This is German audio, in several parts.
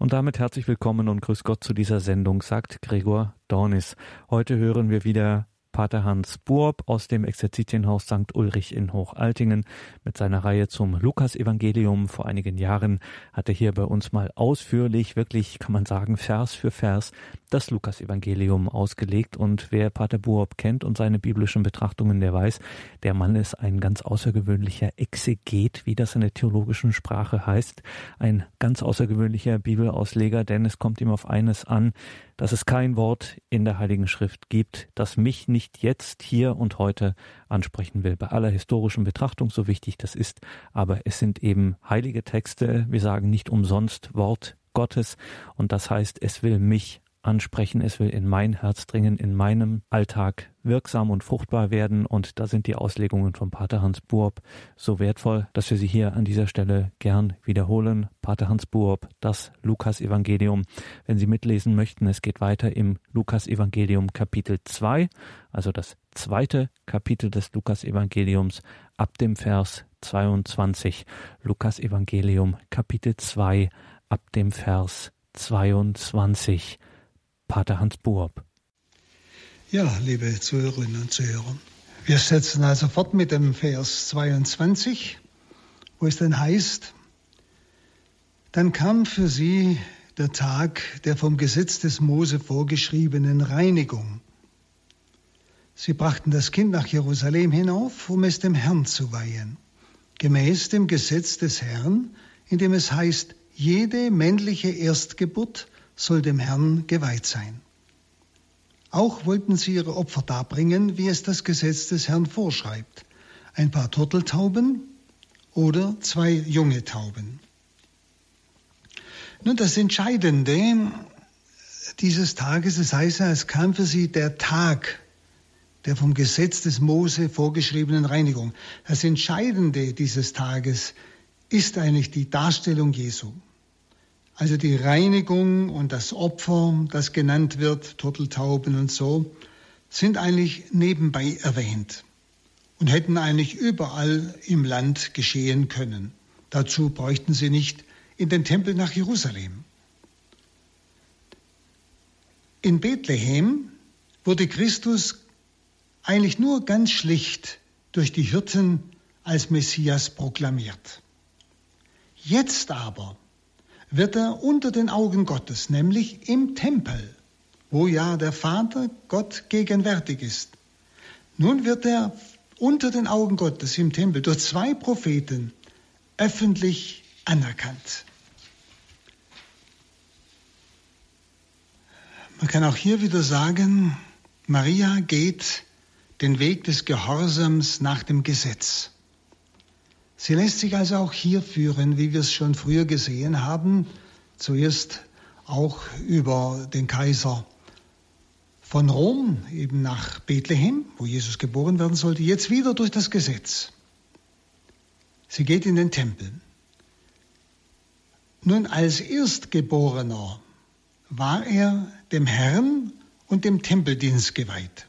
Und damit herzlich willkommen und grüß Gott zu dieser Sendung, sagt Gregor Dornis. Heute hören wir wieder Pater Hans Burb aus dem Exerzitienhaus St. Ulrich in Hochaltingen mit seiner Reihe zum Lukasevangelium. Vor einigen Jahren hat er hier bei uns mal ausführlich, wirklich kann man sagen, Vers für Vers das Lukasevangelium ausgelegt. Und wer Pater Burb kennt und seine biblischen Betrachtungen, der weiß, der Mann ist ein ganz außergewöhnlicher Exeget, wie das in der theologischen Sprache heißt. Ein ganz außergewöhnlicher Bibelausleger, denn es kommt ihm auf eines an, dass es kein Wort in der Heiligen Schrift gibt, das mich nicht jetzt, hier und heute ansprechen will. Bei aller historischen Betrachtung, so wichtig das ist, aber es sind eben heilige Texte, wir sagen nicht umsonst Wort Gottes, und das heißt, es will mich ansprechen, es will in mein Herz dringen, in meinem Alltag wirksam und fruchtbar werden. Und da sind die Auslegungen von Pater Hans Burb so wertvoll, dass wir sie hier an dieser Stelle gern wiederholen. Pater Hans Burb, das Lukas-Evangelium. Wenn Sie mitlesen möchten, es geht weiter im Lukas-Evangelium Kapitel 2, also das zweite Kapitel des Lukas-Evangeliums ab dem Vers 22. Lukas-Evangelium Kapitel 2 ab dem Vers 22. Pater Hans Buob. Ja, liebe Zuhörerinnen und Zuhörer, wir setzen also fort mit dem Vers 22, wo es dann heißt, dann kam für sie der Tag der vom Gesetz des Mose vorgeschriebenen Reinigung. Sie brachten das Kind nach Jerusalem hinauf, um es dem Herrn zu weihen, gemäß dem Gesetz des Herrn, in dem es heißt, jede männliche Erstgeburt soll dem Herrn geweiht sein. Auch wollten sie ihre Opfer darbringen, wie es das Gesetz des Herrn vorschreibt. Ein paar Turteltauben oder zwei junge Tauben. Nun, das Entscheidende dieses Tages, es heißt ja, es kam für sie der Tag der vom Gesetz des Mose vorgeschriebenen Reinigung. Das Entscheidende dieses Tages ist eigentlich die Darstellung Jesu. Also die Reinigung und das Opfer, das genannt wird, Turteltauben und so, sind eigentlich nebenbei erwähnt und hätten eigentlich überall im Land geschehen können. Dazu bräuchten sie nicht in den Tempel nach Jerusalem. In Bethlehem wurde Christus eigentlich nur ganz schlicht durch die Hirten als Messias proklamiert. Jetzt aber wird er unter den Augen Gottes, nämlich im Tempel, wo ja der Vater Gott gegenwärtig ist. Nun wird er unter den Augen Gottes im Tempel durch zwei Propheten öffentlich anerkannt. Man kann auch hier wieder sagen, Maria geht den Weg des Gehorsams nach dem Gesetz. Sie lässt sich also auch hier führen, wie wir es schon früher gesehen haben, zuerst auch über den Kaiser von Rom, eben nach Bethlehem, wo Jesus geboren werden sollte, jetzt wieder durch das Gesetz. Sie geht in den Tempel. Nun, als Erstgeborener war er dem Herrn und dem Tempeldienst geweiht.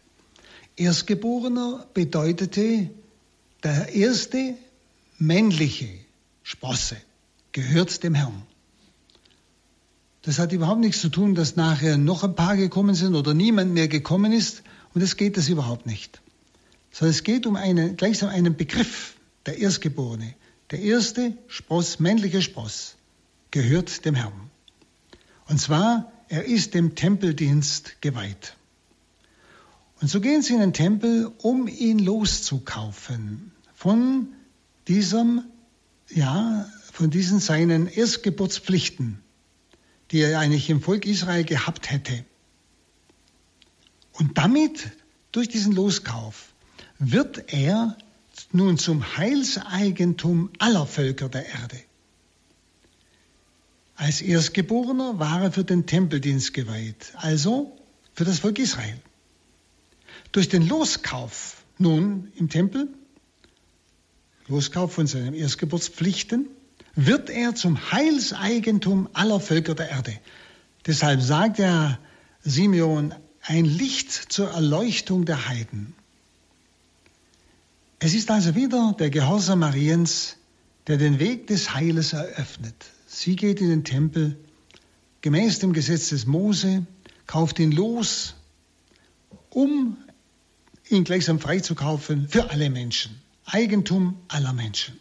Erstgeborener bedeutete der erste männliche Sprosse gehört dem Herrn. Das hat überhaupt nichts zu tun, dass nachher noch ein paar gekommen sind oder niemand mehr gekommen ist. Und es geht das überhaupt nicht. Sondern es geht um einen, gleichsam einen Begriff, der Erstgeborene. Der erste Spross, männliche Spross, gehört dem Herrn. Und zwar, er ist dem Tempeldienst geweiht. Und so gehen sie in den Tempel, um ihn loszukaufen von diesem, ja, von diesen seinen Erstgeburtspflichten, die er eigentlich im Volk Israel gehabt hätte. Und damit, durch diesen Loskauf, wird er nun zum Heilseigentum aller Völker der Erde. Als Erstgeborener war er für den Tempeldienst geweiht, also für das Volk Israel. Durch den Loskauf nun im Tempel Loskauf von seinen Erstgeburtspflichten, wird er zum Heilseigentum aller Völker der Erde. Deshalb sagt er Simeon, ein Licht zur Erleuchtung der Heiden. Es ist also wieder der Gehorsam Mariens, der den Weg des Heiles eröffnet. Sie geht in den Tempel gemäß dem Gesetz des Mose, kauft ihn los, um ihn gleichsam freizukaufen für alle Menschen. Eigentum aller Menschen.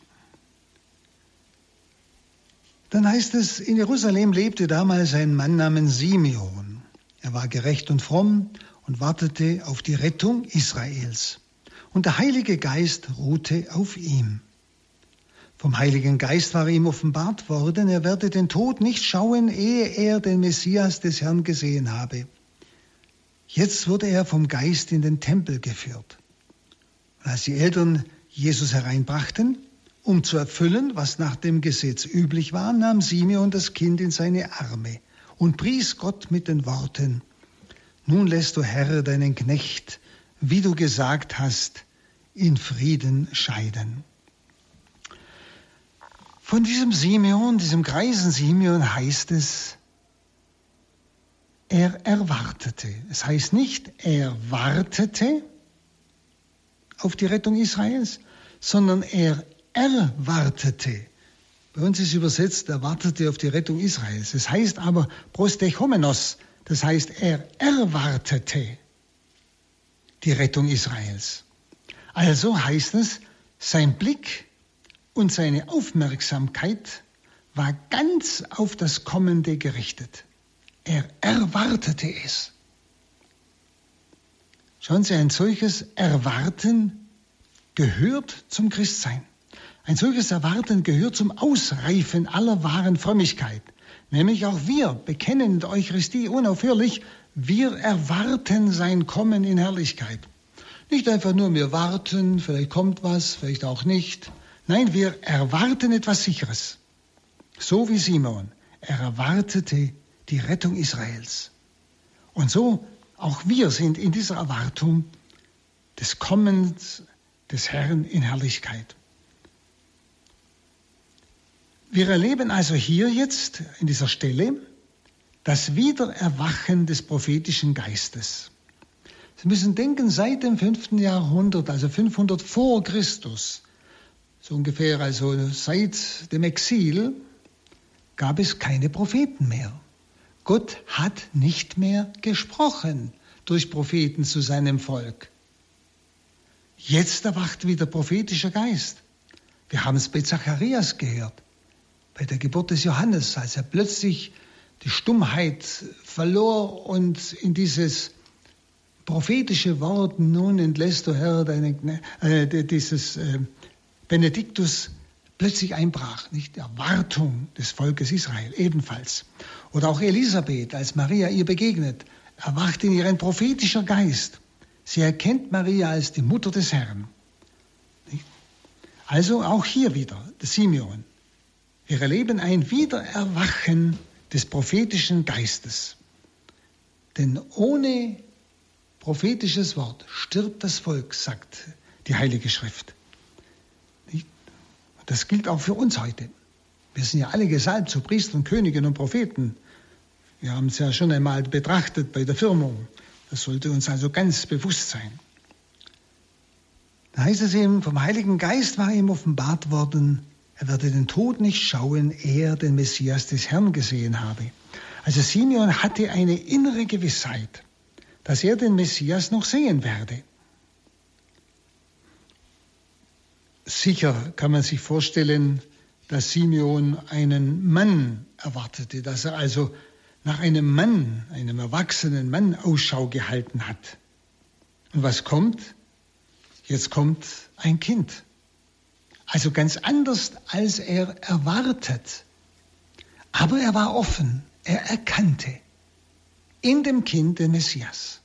Dann heißt es, in Jerusalem lebte damals ein Mann namens Simeon. Er war gerecht und fromm und wartete auf die Rettung Israels. Und der Heilige Geist ruhte auf ihm. Vom Heiligen Geist war ihm offenbart worden, er werde den Tod nicht schauen, ehe er den Messias des Herrn gesehen habe. Jetzt wurde er vom Geist in den Tempel geführt. Und als die Eltern Jesus hereinbrachten, um zu erfüllen, was nach dem Gesetz üblich war, nahm Simeon das Kind in seine Arme und pries Gott mit den Worten, Nun lässt du Herr deinen Knecht, wie du gesagt hast, in Frieden scheiden. Von diesem Simeon, diesem greisen Simeon heißt es, er erwartete. Es heißt nicht, er wartete auf die Rettung Israels, sondern er erwartete. Bei uns ist übersetzt, er wartete auf die Rettung Israels. Es heißt aber prostechomenos, das heißt, er erwartete die Rettung Israels. Also heißt es, sein Blick und seine Aufmerksamkeit war ganz auf das Kommende gerichtet. Er erwartete es. Schauen Sie, ein solches Erwarten gehört zum Christsein. Ein solches Erwarten gehört zum Ausreifen aller wahren Frömmigkeit. Nämlich auch wir bekennen in der Eucharistie unaufhörlich, wir erwarten sein Kommen in Herrlichkeit. Nicht einfach nur wir warten, vielleicht kommt was, vielleicht auch nicht. Nein, wir erwarten etwas Sicheres. So wie Simon. Er erwartete die Rettung Israels. Und so auch wir sind in dieser Erwartung des Kommens des Herrn in Herrlichkeit. Wir erleben also hier jetzt in dieser Stelle das Wiedererwachen des prophetischen Geistes. Sie müssen denken, seit dem 5. Jahrhundert, also 500 vor Christus, so ungefähr also seit dem Exil, gab es keine Propheten mehr. Gott hat nicht mehr gesprochen durch Propheten zu seinem Volk. Jetzt erwacht wieder prophetischer Geist. Wir haben es bei Zacharias gehört bei der Geburt des Johannes, als er plötzlich die Stummheit verlor und in dieses prophetische Wort, nun entlässt du Herr deine, äh, dieses äh, Benediktus plötzlich einbrach, nicht? Die Erwartung des Volkes Israel ebenfalls. Oder auch Elisabeth, als Maria ihr begegnet, erwacht in ihr ein prophetischer Geist. Sie erkennt Maria als die Mutter des Herrn. Nicht? Also auch hier wieder, der Simeon. Wir erleben ein Wiedererwachen des prophetischen Geistes. Denn ohne prophetisches Wort stirbt das Volk, sagt die Heilige Schrift. Das gilt auch für uns heute. Wir sind ja alle gesalbt zu Priestern, Königen und Propheten. Wir haben es ja schon einmal betrachtet bei der Firmung. Das sollte uns also ganz bewusst sein. Da heißt es eben, vom Heiligen Geist war ihm offenbart worden, er werde den Tod nicht schauen, er den Messias des Herrn gesehen habe. Also Simeon hatte eine innere Gewissheit, dass er den Messias noch sehen werde. Sicher kann man sich vorstellen, dass Simeon einen Mann erwartete, dass er also nach einem Mann, einem erwachsenen Mann Ausschau gehalten hat. Und was kommt? Jetzt kommt ein Kind. Also ganz anders, als er erwartet. Aber er war offen, er erkannte in dem Kind den Messias.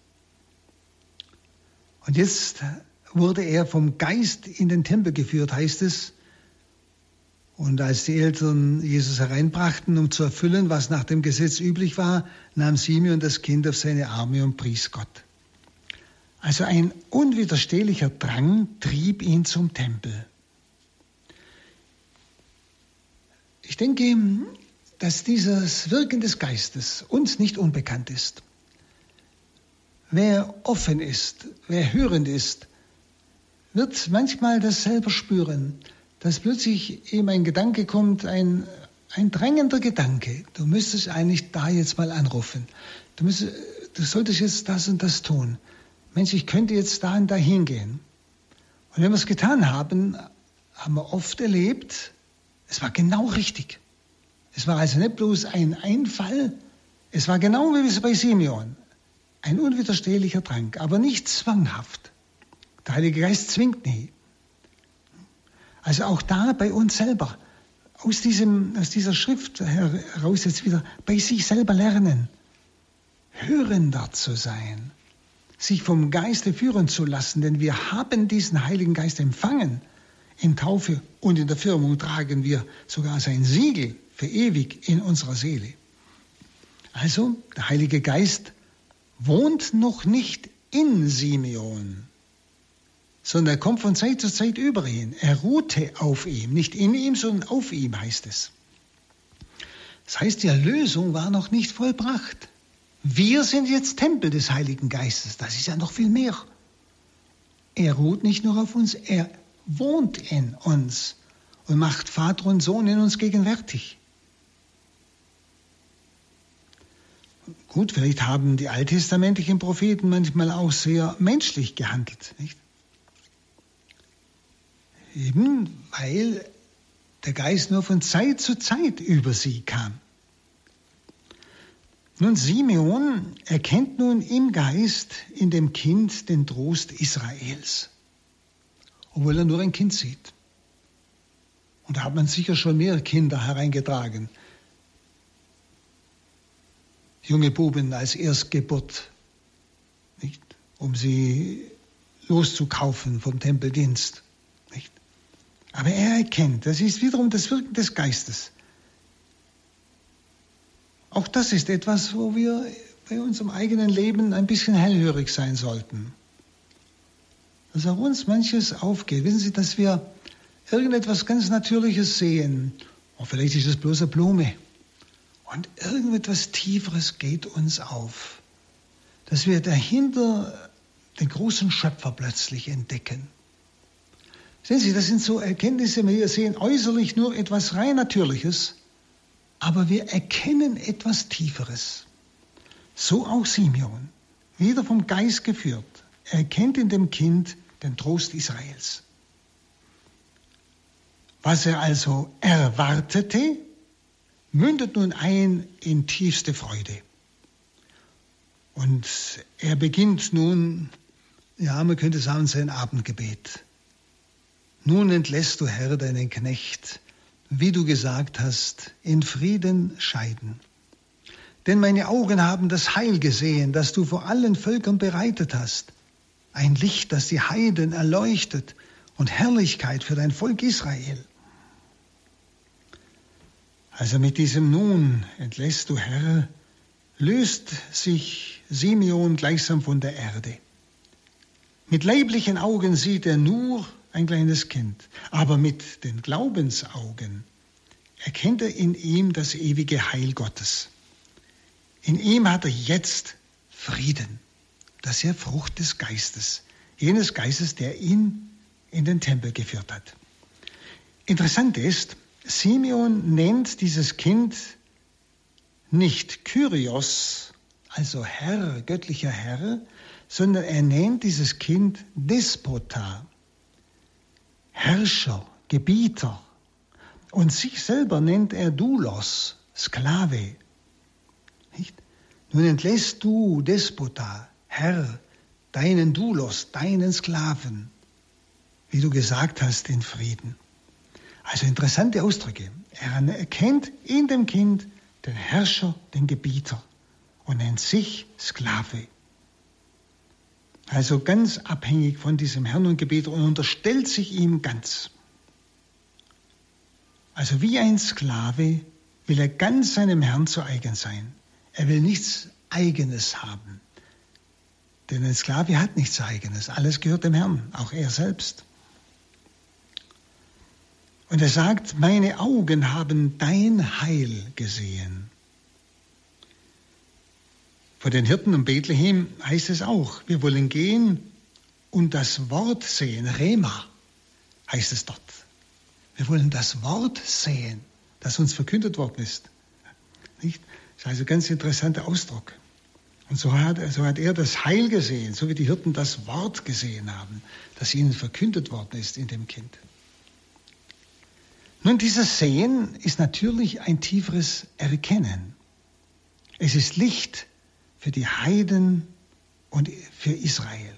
Und jetzt wurde er vom Geist in den Tempel geführt, heißt es. Und als die Eltern Jesus hereinbrachten, um zu erfüllen, was nach dem Gesetz üblich war, nahm Simeon das Kind auf seine Arme und pries Gott. Also ein unwiderstehlicher Drang trieb ihn zum Tempel. Ich denke, dass dieses Wirken des Geistes uns nicht unbekannt ist. Wer offen ist, wer hörend ist, wird manchmal das selber spüren, dass plötzlich ihm ein Gedanke kommt, ein ein drängender Gedanke. Du müsstest eigentlich da jetzt mal anrufen. Du, müsstest, du solltest jetzt das und das tun. Mensch, ich könnte jetzt da und da hingehen. Und wenn wir es getan haben, haben wir oft erlebt, es war genau richtig. Es war also nicht bloß ein Einfall, es war genau wie bei Simeon. Ein unwiderstehlicher Drang, aber nicht zwanghaft. Der Heilige Geist zwingt nie. Also auch da bei uns selber, aus, diesem, aus dieser Schrift heraus jetzt wieder bei sich selber lernen, hörender zu sein, sich vom Geiste führen zu lassen, denn wir haben diesen Heiligen Geist empfangen. In Taufe und in der Firmung tragen wir sogar sein Siegel für ewig in unserer Seele. Also, der Heilige Geist wohnt noch nicht in Simeon, sondern er kommt von Zeit zu Zeit über ihn. Er ruhte auf ihm, nicht in ihm, sondern auf ihm heißt es. Das heißt, die Erlösung war noch nicht vollbracht. Wir sind jetzt Tempel des Heiligen Geistes. Das ist ja noch viel mehr. Er ruht nicht nur auf uns, er wohnt in uns und macht Vater und Sohn in uns gegenwärtig. Gut, vielleicht haben die alttestamentlichen Propheten manchmal auch sehr menschlich gehandelt. Nicht? Eben weil der Geist nur von Zeit zu Zeit über sie kam. Nun, Simeon erkennt nun im Geist, in dem Kind, den Trost Israels, obwohl er nur ein Kind sieht. Und da hat man sicher schon mehr Kinder hereingetragen. Junge Buben als Erstgeburt, nicht? um sie loszukaufen vom Tempeldienst. Aber er erkennt, das ist wiederum das Wirken des Geistes. Auch das ist etwas, wo wir bei unserem eigenen Leben ein bisschen hellhörig sein sollten. Dass auch uns manches aufgeht. Wissen Sie, dass wir irgendetwas ganz Natürliches sehen. Und vielleicht ist es bloß eine Blume. Und irgendetwas Tieferes geht uns auf. Dass wir dahinter den großen Schöpfer plötzlich entdecken. Sehen Sie, das sind so Erkenntnisse, wir sehen äußerlich nur etwas rein Natürliches, aber wir erkennen etwas Tieferes. So auch Simeon, wieder vom Geist geführt. Er erkennt in dem Kind den Trost Israels. Was er also erwartete, mündet nun ein in tiefste Freude. Und er beginnt nun, ja, man könnte sagen, sein Abendgebet. Nun entlässt du, Herr, deinen Knecht, wie du gesagt hast, in Frieden scheiden. Denn meine Augen haben das Heil gesehen, das du vor allen Völkern bereitet hast. Ein Licht, das die Heiden erleuchtet und Herrlichkeit für dein Volk Israel. Also mit diesem Nun entlässt du, Herr, löst sich Simeon gleichsam von der Erde. Mit leiblichen Augen sieht er nur ein kleines Kind. Aber mit den Glaubensaugen erkennt er in ihm das ewige Heil Gottes. In ihm hat er jetzt Frieden. Das ist ja Frucht des Geistes. Jenes Geistes, der ihn in den Tempel geführt hat. Interessant ist, Simeon nennt dieses Kind nicht Kyrios, also Herr, göttlicher Herr, sondern er nennt dieses Kind Despota, Herrscher, Gebieter. Und sich selber nennt er Doulos, Sklave. Nicht? Nun entlässt du, Despota, Herr, deinen Doulos, deinen Sklaven, wie du gesagt hast, in Frieden. Also interessante Ausdrücke. Er erkennt in dem Kind den Herrscher, den Gebieter und nennt sich Sklave. Also ganz abhängig von diesem Herrn und Gebet und unterstellt sich ihm ganz. Also wie ein Sklave will er ganz seinem Herrn zu eigen sein. Er will nichts Eigenes haben. Denn ein Sklave hat nichts Eigenes. Alles gehört dem Herrn, auch er selbst. Und er sagt, meine Augen haben dein Heil gesehen. Von den Hirten um Bethlehem heißt es auch, wir wollen gehen und das Wort sehen. Rema heißt es dort. Wir wollen das Wort sehen. das uns verkündet worden ist. Nicht? Das ist also ein ganz interessanter Ausdruck. Und so hat, so hat er das Heil gesehen, so wie die Hirten das Wort gesehen haben, das ihnen verkündet worden ist in dem Kind. Nun, dieses Sehen ist natürlich ein tieferes Erkennen. Es ist Licht für die Heiden und für Israel.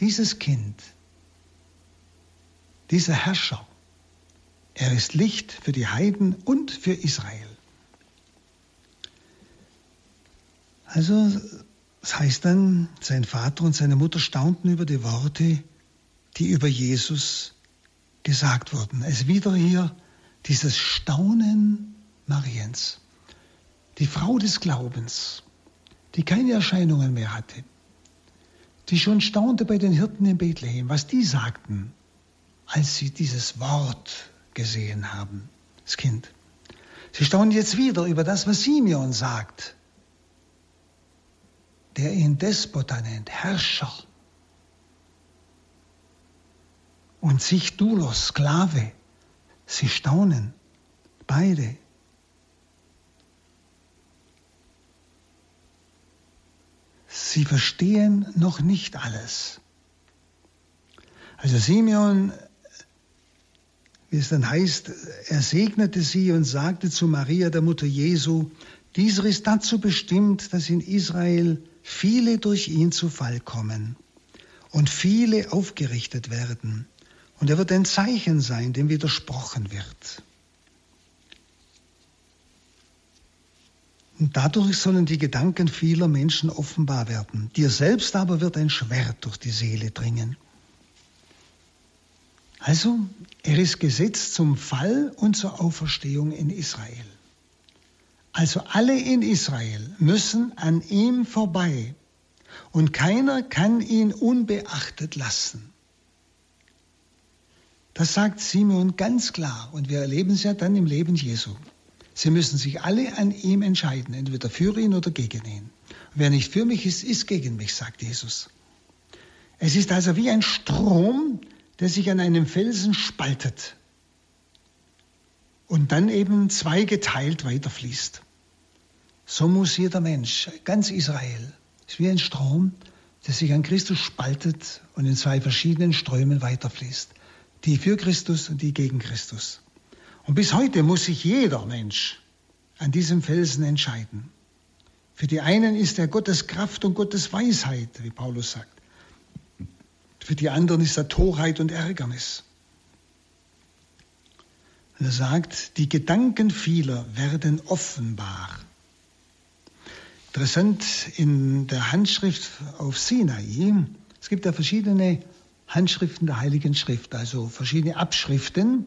Dieses Kind, dieser Herrscher, er ist Licht für die Heiden und für Israel. Also, das heißt dann, sein Vater und seine Mutter staunten über die Worte, die über Jesus gesagt wurden. Es ist wieder hier dieses Staunen Mariens. Die Frau des Glaubens, die keine Erscheinungen mehr hatte, die schon staunte bei den Hirten in Bethlehem, was die sagten, als sie dieses Wort gesehen haben, das Kind. Sie staunen jetzt wieder über das, was Simeon sagt der ihn Despota nennt, Herrscher. Und sich Dulos, Sklave. Sie staunen, beide. Sie verstehen noch nicht alles. Also Simeon, wie es dann heißt, er segnete sie und sagte zu Maria, der Mutter Jesu, dieser ist dazu bestimmt, dass in Israel viele durch ihn zu Fall kommen und viele aufgerichtet werden. Und er wird ein Zeichen sein, dem widersprochen wird. Und dadurch sollen die Gedanken vieler Menschen offenbar werden. Dir selbst aber wird ein Schwert durch die Seele dringen. Also, er ist gesetzt zum Fall und zur Auferstehung in Israel. Also alle in Israel müssen an ihm vorbei und keiner kann ihn unbeachtet lassen. Das sagt Simeon ganz klar und wir erleben es ja dann im Leben Jesu. Sie müssen sich alle an ihm entscheiden, entweder für ihn oder gegen ihn. wer nicht für mich ist, ist gegen mich, sagt Jesus. Es ist also wie ein Strom, der sich an einem Felsen spaltet und dann eben zweigeteilt weiterfließt. So muss jeder Mensch, ganz Israel, ist wie ein Strom, der sich an Christus spaltet und in zwei verschiedenen Strömen weiterfließt. Die für Christus und die gegen Christus. Und bis heute muss sich jeder Mensch an diesem Felsen entscheiden. Für die einen ist er Gottes Kraft und Gottes Weisheit, wie Paulus sagt. Für die anderen ist er Torheit und Ärgernis. Und er sagt, die Gedanken vieler werden offenbar. Interessant in der Handschrift auf Sinai, es gibt ja verschiedene Handschriften der Heiligen Schrift, also verschiedene Abschriften,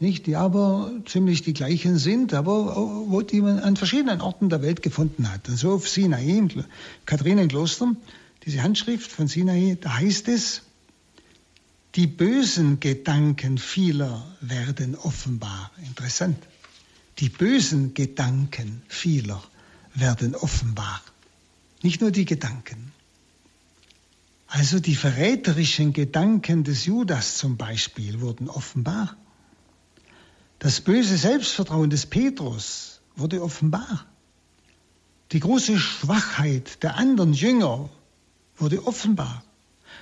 nicht, die aber ziemlich die gleichen sind, aber wo die man an verschiedenen Orten der Welt gefunden hat. Und so auf Sinai, im Katharinenkloster, diese Handschrift von Sinai, da heißt es, die bösen Gedanken vieler werden offenbar. Interessant. Die bösen Gedanken vieler werden offenbar. Nicht nur die Gedanken. Also die verräterischen Gedanken des Judas zum Beispiel wurden offenbar. Das böse Selbstvertrauen des Petrus wurde offenbar. Die große Schwachheit der anderen Jünger wurde offenbar.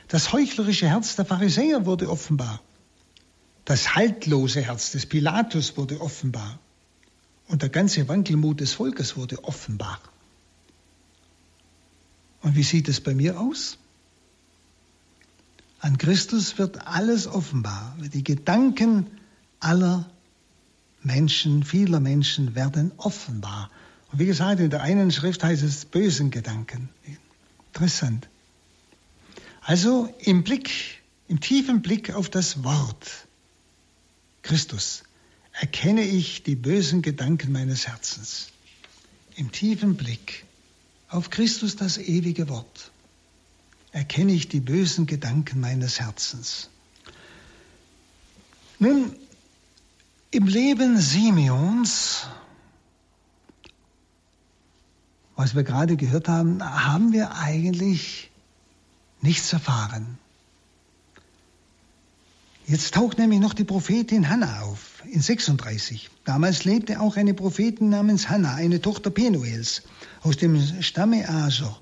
Das heuchlerische Herz der Pharisäer wurde offenbar. Das haltlose Herz des Pilatus wurde offenbar. Und der ganze Wankelmut des Volkes wurde offenbar. Und wie sieht es bei mir aus? An Christus wird alles offenbar. Die Gedanken aller Menschen, vieler Menschen werden offenbar. Und wie gesagt, in der einen Schrift heißt es bösen Gedanken. Interessant. Also im Blick, im tiefen Blick auf das Wort Christus erkenne ich die bösen Gedanken meines Herzens. Im tiefen Blick auf Christus das ewige Wort erkenne ich die bösen Gedanken meines Herzens. Nun, im Leben Simeons, was wir gerade gehört haben, haben wir eigentlich nichts erfahren. Jetzt taucht nämlich noch die Prophetin Hannah auf, in 36. Damals lebte auch eine Prophetin namens Hannah, eine Tochter Penuels, aus dem Stamme Asher.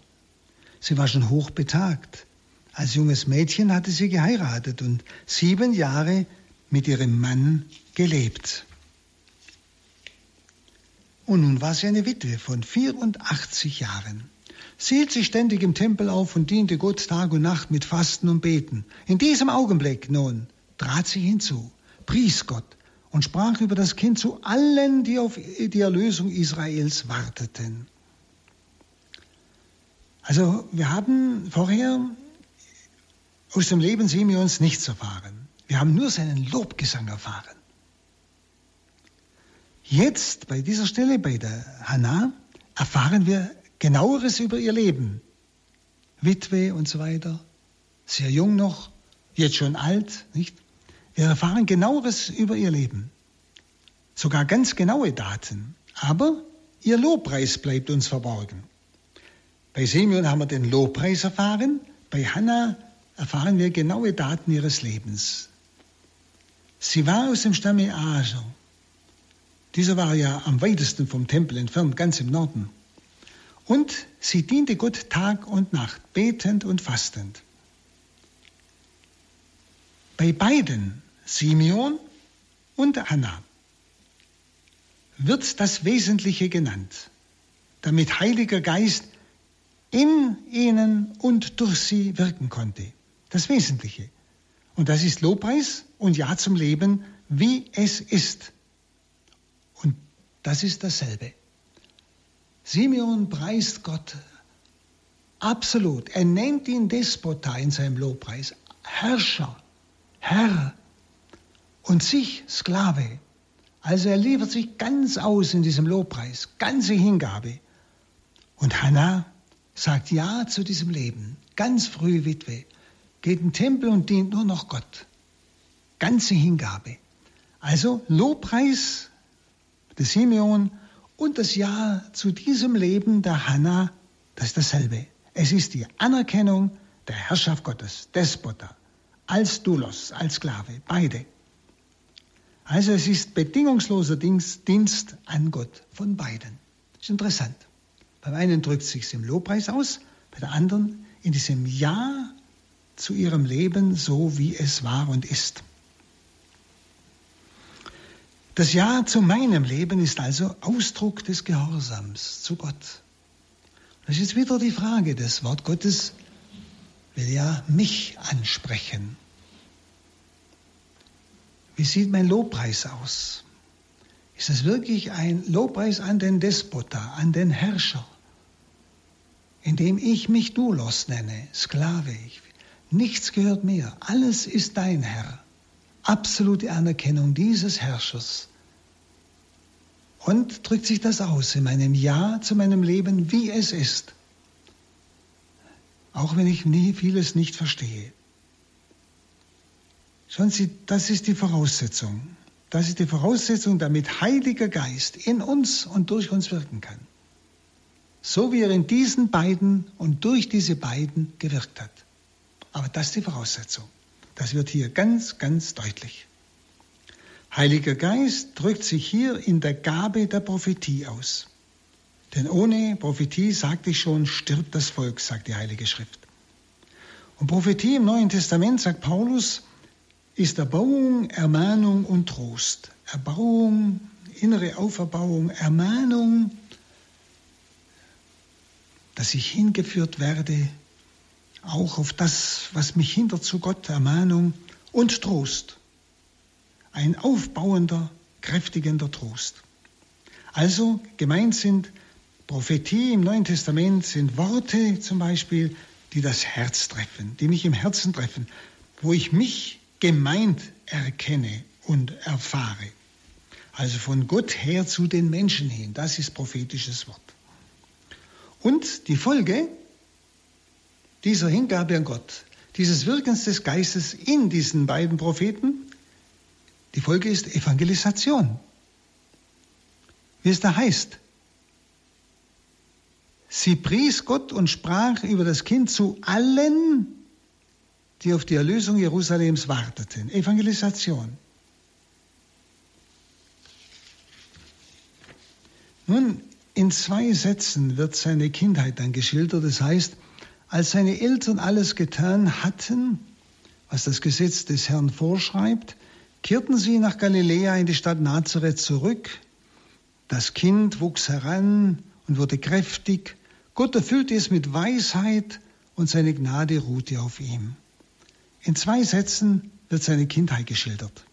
Sie war schon hoch betagt. Als junges Mädchen hatte sie geheiratet und sieben Jahre mit ihrem Mann gelebt. Und nun war sie eine Witwe von 84 Jahren. Sie hielt sich ständig im Tempel auf und diente Gott Tag und Nacht mit Fasten und Beten. In diesem Augenblick nun trat sie hinzu, pries Gott und sprach über das Kind zu allen, die auf die Erlösung Israels warteten. Also wir haben vorher aus dem Leben Simeons nichts erfahren. Wir haben nur seinen Lobgesang erfahren. Jetzt bei dieser Stelle, bei der Hannah, erfahren wir genaueres über ihr Leben. Witwe und so weiter, sehr jung noch, jetzt schon alt, nicht? Wir erfahren genaueres über ihr Leben. Sogar ganz genaue Daten. Aber ihr Lobpreis bleibt uns verborgen. Bei Simeon haben wir den Lobpreis erfahren, bei Hannah erfahren wir genaue Daten ihres Lebens. Sie war aus dem Stamme Asher. Dieser war ja am weitesten vom Tempel entfernt, ganz im Norden. Und sie diente Gott Tag und Nacht, betend und fastend. Bei beiden, Simeon und Anna, wird das Wesentliche genannt, damit Heiliger Geist in ihnen und durch sie wirken konnte. Das Wesentliche. Und das ist Lobpreis und Ja zum Leben, wie es ist. Das ist dasselbe. Simeon preist Gott absolut. Er nennt ihn Despota in seinem Lobpreis, Herrscher, Herr und sich Sklave. Also er liefert sich ganz aus in diesem Lobpreis, ganze Hingabe. Und Hannah sagt Ja zu diesem Leben, ganz früh Witwe geht in den Tempel und dient nur noch Gott. Ganze Hingabe. Also Lobpreis des Simeon und das Ja zu diesem Leben der Hannah, das ist dasselbe. Es ist die Anerkennung der Herrschaft Gottes, Despota, als Doulos, als Sklave, beide. Also es ist bedingungsloser Dienst an Gott von beiden. Das ist interessant. Beim einen drückt es sich im Lobpreis aus, bei der anderen in diesem Ja zu ihrem Leben so, wie es war und ist. Das Ja zu meinem Leben ist also Ausdruck des Gehorsams zu Gott. Das ist wieder die Frage, das Wort Gottes will ja mich ansprechen. Wie sieht mein Lobpreis aus? Ist es wirklich ein Lobpreis an den Despota, an den Herrscher, indem ich mich Doulos nenne, Sklave? Ich Nichts gehört mir. Alles ist dein Herr. Absolute Anerkennung dieses Herrschers. Und drückt sich das aus in meinem Ja zu meinem Leben, wie es ist. Auch wenn ich nie vieles nicht verstehe. Schauen Sie, das ist die Voraussetzung. Das ist die Voraussetzung, damit Heiliger Geist in uns und durch uns wirken kann. So wie er in diesen beiden und durch diese beiden gewirkt hat. Aber das ist die Voraussetzung. Das wird hier ganz, ganz deutlich. Heiliger Geist drückt sich hier in der Gabe der Prophetie aus. Denn ohne Prophetie, sagte ich schon, stirbt das Volk, sagt die Heilige Schrift. Und Prophetie im Neuen Testament, sagt Paulus, ist Erbauung, Ermahnung und Trost. Erbauung, innere Auferbauung, Ermahnung, dass ich hingeführt werde auch auf das, was mich hindert zu Gott, Ermahnung und Trost. Ein aufbauender, kräftigender Trost. Also gemeint sind Prophetie im Neuen Testament sind Worte zum Beispiel, die das Herz treffen, die mich im Herzen treffen, wo ich mich gemeint erkenne und erfahre. Also von Gott her zu den Menschen hin, das ist prophetisches Wort. Und die Folge dieser Hingabe an Gott, dieses Wirkens des Geistes in diesen beiden Propheten, die Folge ist Evangelisation. Wie es da heißt, sie pries Gott und sprach über das Kind zu allen, die auf die Erlösung Jerusalems warteten. Evangelisation. Nun, in zwei Sätzen wird seine Kindheit dann geschildert. Das heißt, als seine Eltern alles getan hatten, was das Gesetz des Herrn vorschreibt, kehrten sie nach Galiläa in die Stadt Nazareth zurück. Das Kind wuchs heran und wurde kräftig. Gott erfüllte es mit Weisheit und seine Gnade ruhte auf ihm. In zwei Sätzen wird seine Kindheit geschildert,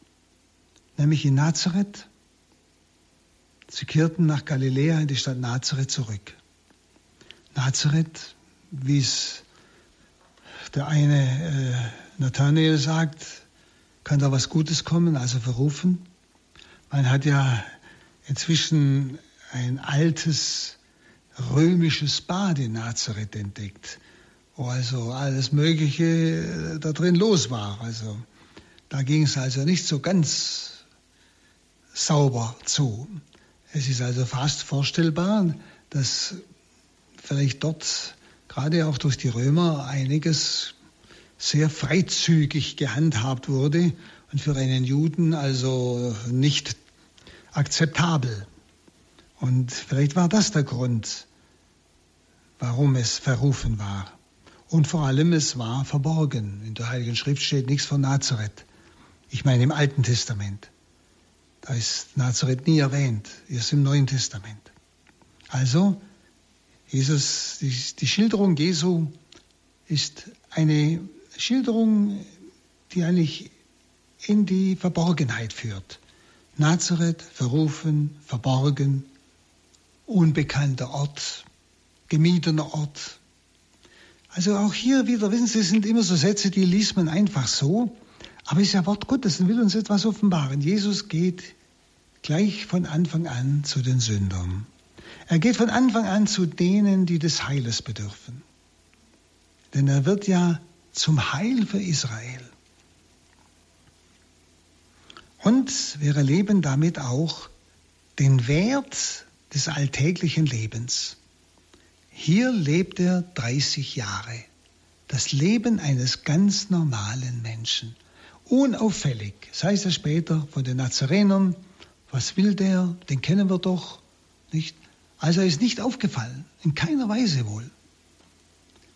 nämlich in Nazareth. Sie kehrten nach Galiläa in die Stadt Nazareth zurück. Nazareth, wie es der eine äh, Nathanael sagt, kann da was Gutes kommen, also verrufen. Man hat ja inzwischen ein altes römisches Bad in Nazareth entdeckt, wo also alles Mögliche äh, da drin los war. Also da ging es also nicht so ganz sauber zu. Es ist also fast vorstellbar, dass vielleicht dort gerade auch durch die Römer einiges sehr freizügig gehandhabt wurde und für einen Juden also nicht akzeptabel. Und vielleicht war das der Grund, warum es verrufen war. Und vor allem, es war verborgen. In der Heiligen Schrift steht nichts von Nazareth. Ich meine im Alten Testament. Da ist Nazareth nie erwähnt, erst im Neuen Testament. Also, Jesus, die, die Schilderung Jesu ist eine Schilderung, die eigentlich in die Verborgenheit führt. Nazareth, verrufen, verborgen, unbekannter Ort, gemietener Ort. Also auch hier wieder, wissen Sie, es sind immer so Sätze, die liest man einfach so, aber es ist ja Wort Gottes und will uns etwas offenbaren. Jesus geht gleich von Anfang an zu den Sündern. Er geht von Anfang an zu denen, die des Heiles bedürfen. Denn er wird ja zum Heil für Israel. Und wir erleben damit auch den Wert des alltäglichen Lebens. Hier lebt er 30 Jahre. Das Leben eines ganz normalen Menschen. Unauffällig. Heißt er später von den Nazarenern. Was will der? Den kennen wir doch. Nicht? Also ist nicht aufgefallen. In keiner Weise wohl.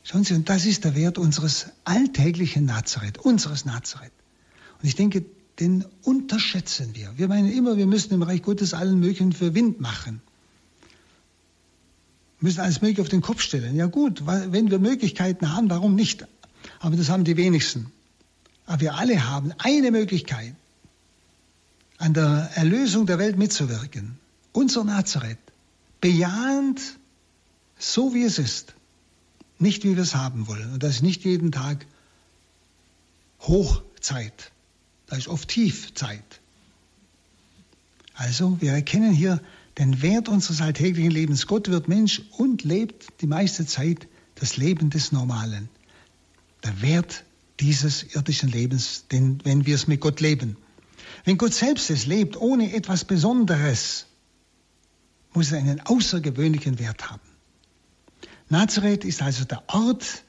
Schauen Sie, und das ist der Wert unseres alltäglichen Nazareth, unseres Nazareth. Und ich denke, den unterschätzen wir. Wir meinen immer, wir müssen im Reich Gottes allen möglichen für Wind machen müssen alles Mögliche auf den Kopf stellen. Ja gut, wenn wir Möglichkeiten haben, warum nicht? Aber das haben die wenigsten. Aber wir alle haben eine Möglichkeit, an der Erlösung der Welt mitzuwirken. Unser Nazareth. Bejahend, so wie es ist. Nicht wie wir es haben wollen. Und das ist nicht jeden Tag Hochzeit. Da ist oft Tiefzeit. Also, wir erkennen hier den Wert unseres alltäglichen Lebens. Gott wird Mensch und lebt die meiste Zeit das Leben des Normalen. Der Wert dieses irdischen Lebens, denn wenn wir es mit Gott leben. Wenn Gott selbst es lebt, ohne etwas Besonderes, muss es einen außergewöhnlichen Wert haben. Nazareth ist also der Ort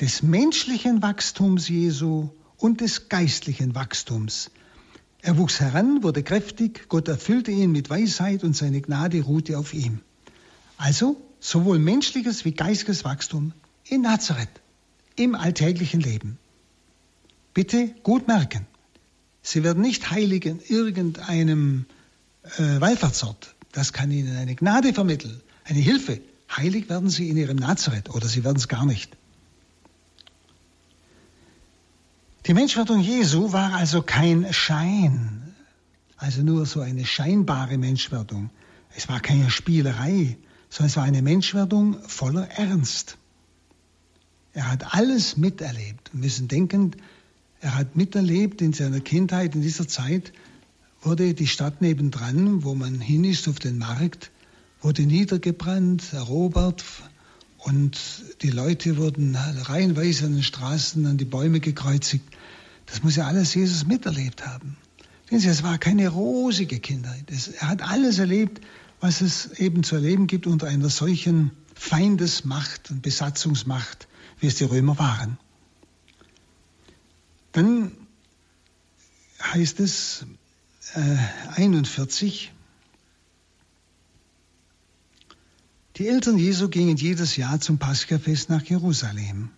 des menschlichen Wachstums Jesu und des geistlichen Wachstums. Er wuchs heran, wurde kräftig, Gott erfüllte ihn mit Weisheit und seine Gnade ruhte auf ihm. Also sowohl menschliches wie geistiges Wachstum in Nazareth, im alltäglichen Leben. Bitte gut merken, Sie werden nicht heilig in irgendeinem äh, Wallfahrtsort. Das kann Ihnen eine Gnade vermitteln, eine Hilfe. Heilig werden Sie in Ihrem Nazareth oder Sie werden es gar nicht. Die Menschwerdung Jesu war also kein Schein, also nur so eine scheinbare Menschwerdung. Es war keine Spielerei, sondern es war eine Menschwerdung voller Ernst. Er hat alles miterlebt. Wir müssen denken, er hat miterlebt in seiner Kindheit, in dieser Zeit, wurde die Stadt nebendran, wo man hin ist auf den Markt, wurde niedergebrannt, erobert, und die Leute wurden reihenweise an den Straßen an die Bäume gekreuzigt. Das muss ja alles Jesus miterlebt haben. Sehen Sie, es war keine rosige Kindheit. er hat alles erlebt, was es eben zu erleben gibt unter einer solchen Feindesmacht und Besatzungsmacht, wie es die Römer waren. Dann heißt es 41, die Eltern Jesu gingen jedes Jahr zum Paschafest nach Jerusalem.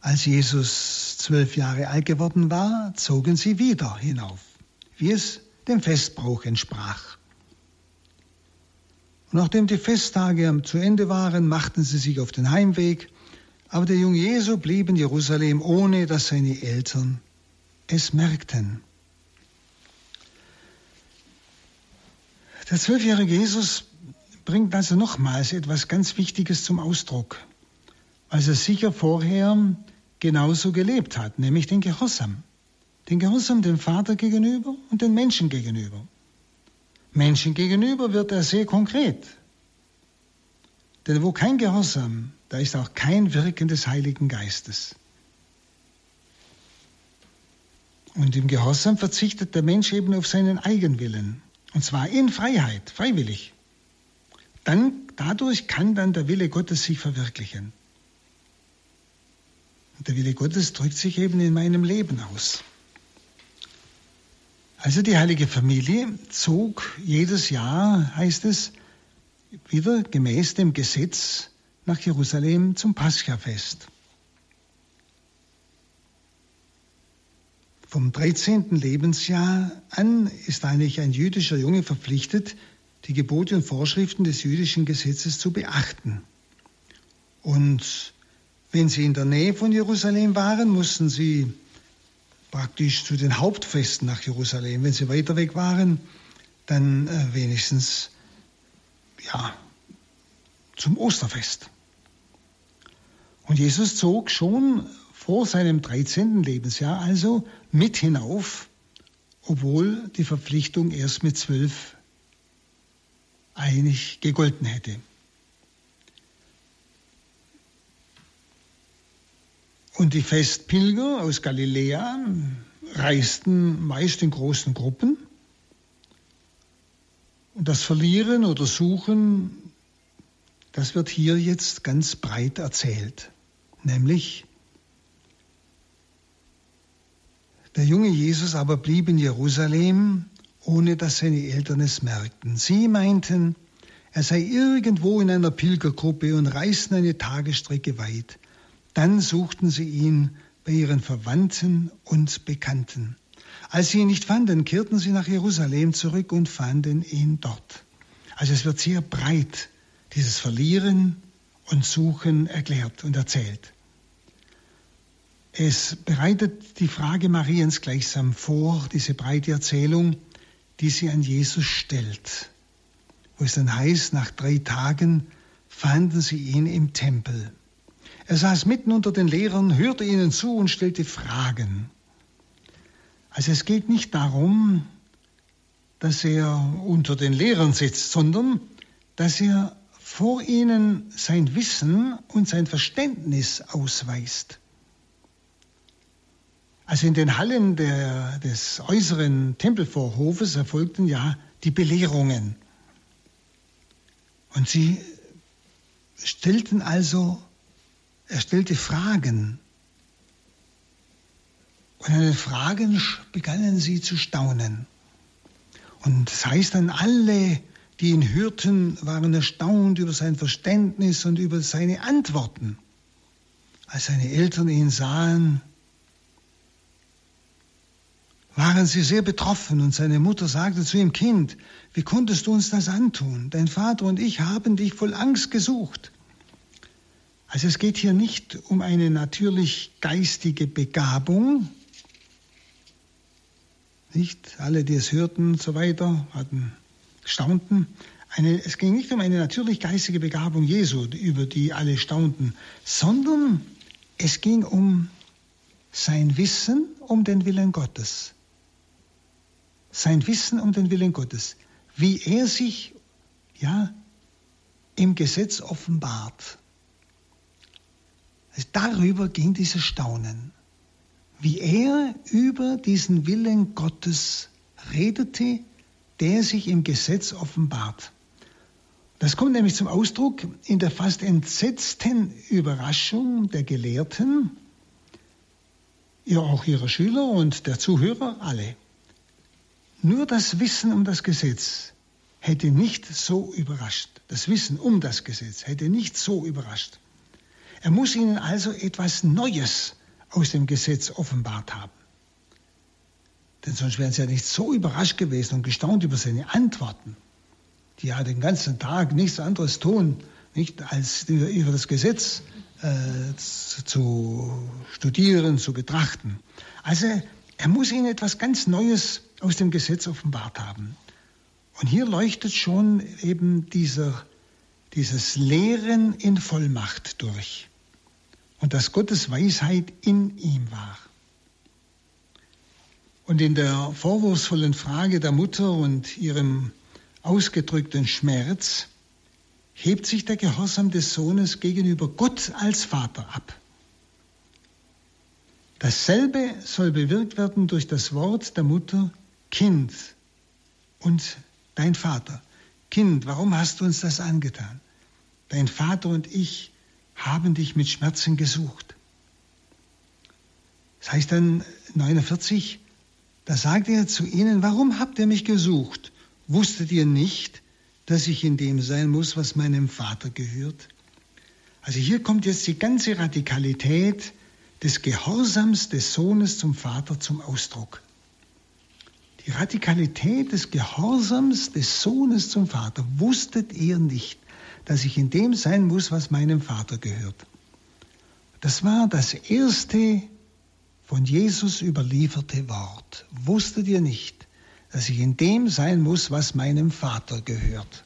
Als Jesus zwölf Jahre alt geworden war, zogen sie wieder hinauf, wie es dem Festbrauch entsprach. Und nachdem die Festtage zu Ende waren, machten sie sich auf den Heimweg, aber der junge Jesu blieb in Jerusalem, ohne dass seine Eltern es merkten. Der zwölfjährige Jesus bringt also nochmals etwas ganz Wichtiges zum Ausdruck, weil er sicher vorher genauso gelebt hat, nämlich den Gehorsam. Den Gehorsam dem Vater gegenüber und den Menschen gegenüber. Menschen gegenüber wird er sehr konkret. Denn wo kein Gehorsam, da ist auch kein Wirken des Heiligen Geistes. Und im Gehorsam verzichtet der Mensch eben auf seinen Eigenwillen. Und zwar in Freiheit, freiwillig. Dann, dadurch kann dann der Wille Gottes sich verwirklichen. Und der Wille Gottes drückt sich eben in meinem Leben aus. Also die heilige Familie zog jedes Jahr, heißt es, wieder gemäß dem Gesetz nach Jerusalem zum Paschafest. Vom 13. Lebensjahr an ist eigentlich ein jüdischer Junge verpflichtet, die Gebote und Vorschriften des jüdischen Gesetzes zu beachten. Und wenn sie in der Nähe von Jerusalem waren, mussten sie praktisch zu den Hauptfesten nach Jerusalem. Wenn sie weiter weg waren, dann äh, wenigstens ja, zum Osterfest. Und Jesus zog schon vor seinem 13. Lebensjahr also mit hinauf, obwohl die Verpflichtung erst mit zwölf einig gegolten hätte. Und die Festpilger aus Galiläa reisten meist in großen Gruppen. Und das Verlieren oder Suchen, das wird hier jetzt ganz breit erzählt. Nämlich, der junge Jesus aber blieb in Jerusalem, ohne dass seine Eltern es merkten. Sie meinten, er sei irgendwo in einer Pilgergruppe und reisten eine Tagesstrecke weit. Dann suchten sie ihn bei ihren Verwandten und Bekannten. Als sie ihn nicht fanden, kehrten sie nach Jerusalem zurück und fanden ihn dort. Also es wird sehr breit dieses Verlieren und Suchen erklärt und erzählt. Es bereitet die Frage Mariens gleichsam vor, diese breite Erzählung, die sie an Jesus stellt, wo es dann heißt, nach drei Tagen fanden sie ihn im Tempel. Er saß mitten unter den Lehrern, hörte ihnen zu und stellte Fragen. Also es geht nicht darum, dass er unter den Lehrern sitzt, sondern dass er vor ihnen sein Wissen und sein Verständnis ausweist. Also in den Hallen der, des äußeren Tempelvorhofes erfolgten ja die Belehrungen. Und sie stellten also er stellte Fragen. Und an den Fragen begannen sie zu staunen. Und das heißt dann, alle, die ihn hörten, waren erstaunt über sein Verständnis und über seine Antworten. Als seine Eltern ihn sahen, waren sie sehr betroffen und seine Mutter sagte zu ihm, Kind, wie konntest du uns das antun? Dein Vater und ich haben dich voll Angst gesucht. Also es geht hier nicht um eine natürlich geistige Begabung. Nicht alle, die es hörten und so weiter, hatten staunten. Eine, es ging nicht um eine natürlich geistige Begabung Jesu, über die alle staunten, sondern es ging um sein Wissen um den Willen Gottes. Sein Wissen um den Willen Gottes. Wie er sich, ja, im Gesetz offenbart. Darüber ging dieses Staunen, wie er über diesen Willen Gottes redete, der sich im Gesetz offenbart. Das kommt nämlich zum Ausdruck in der fast entsetzten Überraschung der Gelehrten, ja auch ihrer Schüler und der Zuhörer, alle. Nur das Wissen um das Gesetz hätte nicht so überrascht. Das Wissen um das Gesetz hätte nicht so überrascht. Er muss ihnen also etwas Neues aus dem Gesetz offenbart haben. Denn sonst wären sie ja nicht so überrascht gewesen und gestaunt über seine Antworten, die ja den ganzen Tag nichts anderes tun, nicht als über das Gesetz äh, zu studieren, zu betrachten. Also er muss ihnen etwas ganz Neues aus dem Gesetz offenbart haben. Und hier leuchtet schon eben dieser, dieses Lehren in Vollmacht durch und dass Gottes Weisheit in ihm war. Und in der vorwurfsvollen Frage der Mutter und ihrem ausgedrückten Schmerz hebt sich der Gehorsam des Sohnes gegenüber Gott als Vater ab. Dasselbe soll bewirkt werden durch das Wort der Mutter Kind und dein Vater. Kind, warum hast du uns das angetan? Dein Vater und ich haben dich mit Schmerzen gesucht. Das heißt dann 49, da sagt er zu ihnen, warum habt ihr mich gesucht? Wusstet ihr nicht, dass ich in dem sein muss, was meinem Vater gehört? Also hier kommt jetzt die ganze Radikalität des Gehorsams des Sohnes zum Vater zum Ausdruck. Die Radikalität des Gehorsams des Sohnes zum Vater. Wusstet ihr nicht, dass ich in dem sein muss, was meinem Vater gehört. Das war das erste von Jesus überlieferte Wort. Wusstet ihr nicht, dass ich in dem sein muss, was meinem Vater gehört?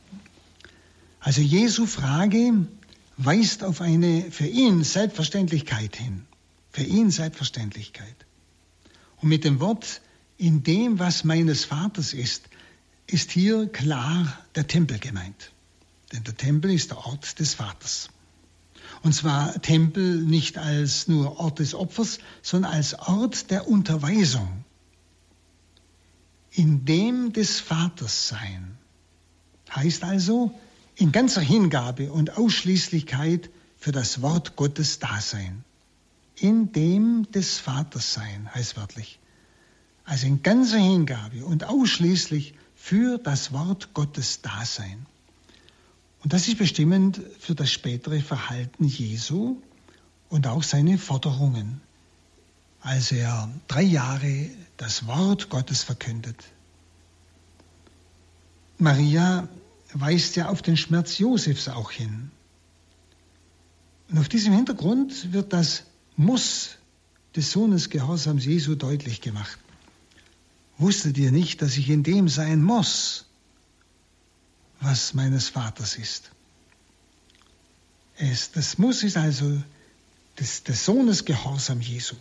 Also Jesu Frage weist auf eine für ihn Selbstverständlichkeit hin. Für ihn Selbstverständlichkeit. Und mit dem Wort in dem, was meines Vaters ist, ist hier klar der Tempel gemeint. Denn der Tempel ist der Ort des Vaters. Und zwar Tempel nicht als nur Ort des Opfers, sondern als Ort der Unterweisung. In dem des Vaters sein. Heißt also, in ganzer Hingabe und Ausschließlichkeit für das Wort Gottes Dasein. In dem des Vaters sein, heißt wörtlich. Also in ganzer Hingabe und ausschließlich für das Wort Gottes Dasein. Und das ist bestimmend für das spätere Verhalten Jesu und auch seine Forderungen, als er drei Jahre das Wort Gottes verkündet. Maria weist ja auf den Schmerz Josefs auch hin. Und auf diesem Hintergrund wird das Muss des Sohnes Gehorsams Jesu deutlich gemacht. Wusstet ihr nicht, dass ich in dem sein muss, was meines Vaters ist. Es, das Muss ist also des, des Sohnes Gehorsam Jesu.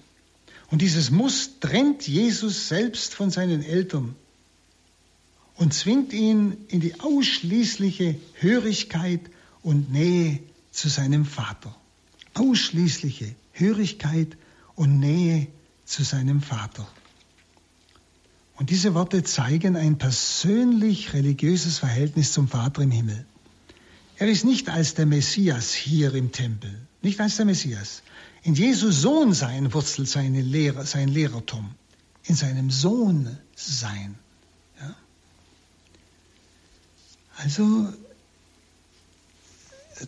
Und dieses Muss trennt Jesus selbst von seinen Eltern und zwingt ihn in die ausschließliche Hörigkeit und Nähe zu seinem Vater. Ausschließliche Hörigkeit und Nähe zu seinem Vater. Und diese Worte zeigen ein persönlich religiöses Verhältnis zum Vater im Himmel. Er ist nicht als der Messias hier im Tempel, nicht als der Messias. In Jesu Sohn sein wurzelt seine Lehre, sein Lehrertum. In seinem Sohn sein. Ja? Also,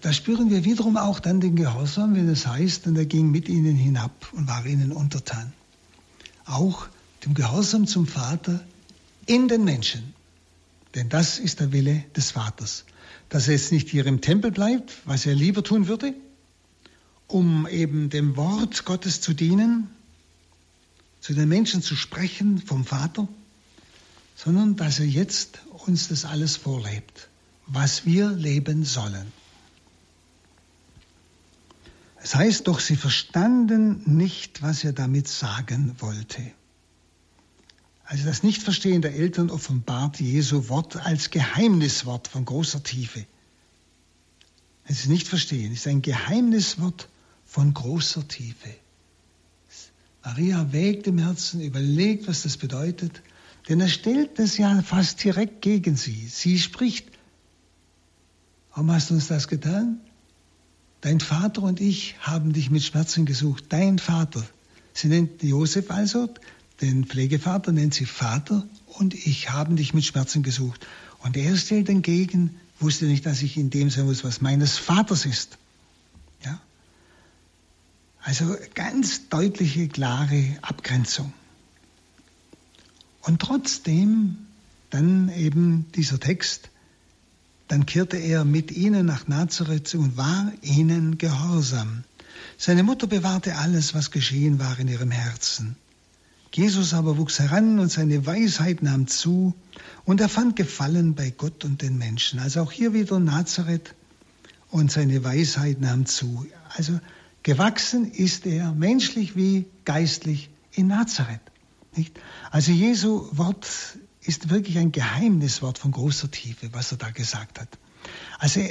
da spüren wir wiederum auch dann den Gehorsam, wenn es heißt, und er ging mit ihnen hinab und war ihnen untertan. Auch dem Gehorsam zum Vater in den Menschen. Denn das ist der Wille des Vaters. Dass er jetzt nicht hier im Tempel bleibt, was er lieber tun würde, um eben dem Wort Gottes zu dienen, zu den Menschen zu sprechen vom Vater, sondern dass er jetzt uns das alles vorlebt, was wir leben sollen. Es heißt doch, sie verstanden nicht, was er damit sagen wollte. Also das Nichtverstehen der Eltern offenbart Jesu Wort als Geheimniswort von großer Tiefe. Es ist nicht verstehen, es ist ein Geheimniswort von großer Tiefe. Maria wägt im Herzen, überlegt, was das bedeutet, denn er stellt das ja fast direkt gegen sie. Sie spricht Warum hast du uns das getan? Dein Vater und ich haben dich mit Schmerzen gesucht. Dein Vater. Sie nennt Josef also, den Pflegevater nennt sie Vater und ich haben dich mit Schmerzen gesucht. Und er stellt entgegen, wusste nicht, dass ich in dem sein muss, was meines Vaters ist. Ja? Also ganz deutliche, klare Abgrenzung. Und trotzdem dann eben dieser Text, dann kehrte er mit ihnen nach Nazareth und war ihnen gehorsam. Seine Mutter bewahrte alles, was geschehen war in ihrem Herzen. Jesus aber wuchs heran und seine Weisheit nahm zu und er fand Gefallen bei Gott und den Menschen. Also auch hier wieder Nazareth und seine Weisheit nahm zu. Also gewachsen ist er menschlich wie geistlich in Nazareth. Nicht? Also Jesu Wort ist wirklich ein Geheimniswort von großer Tiefe, was er da gesagt hat. Also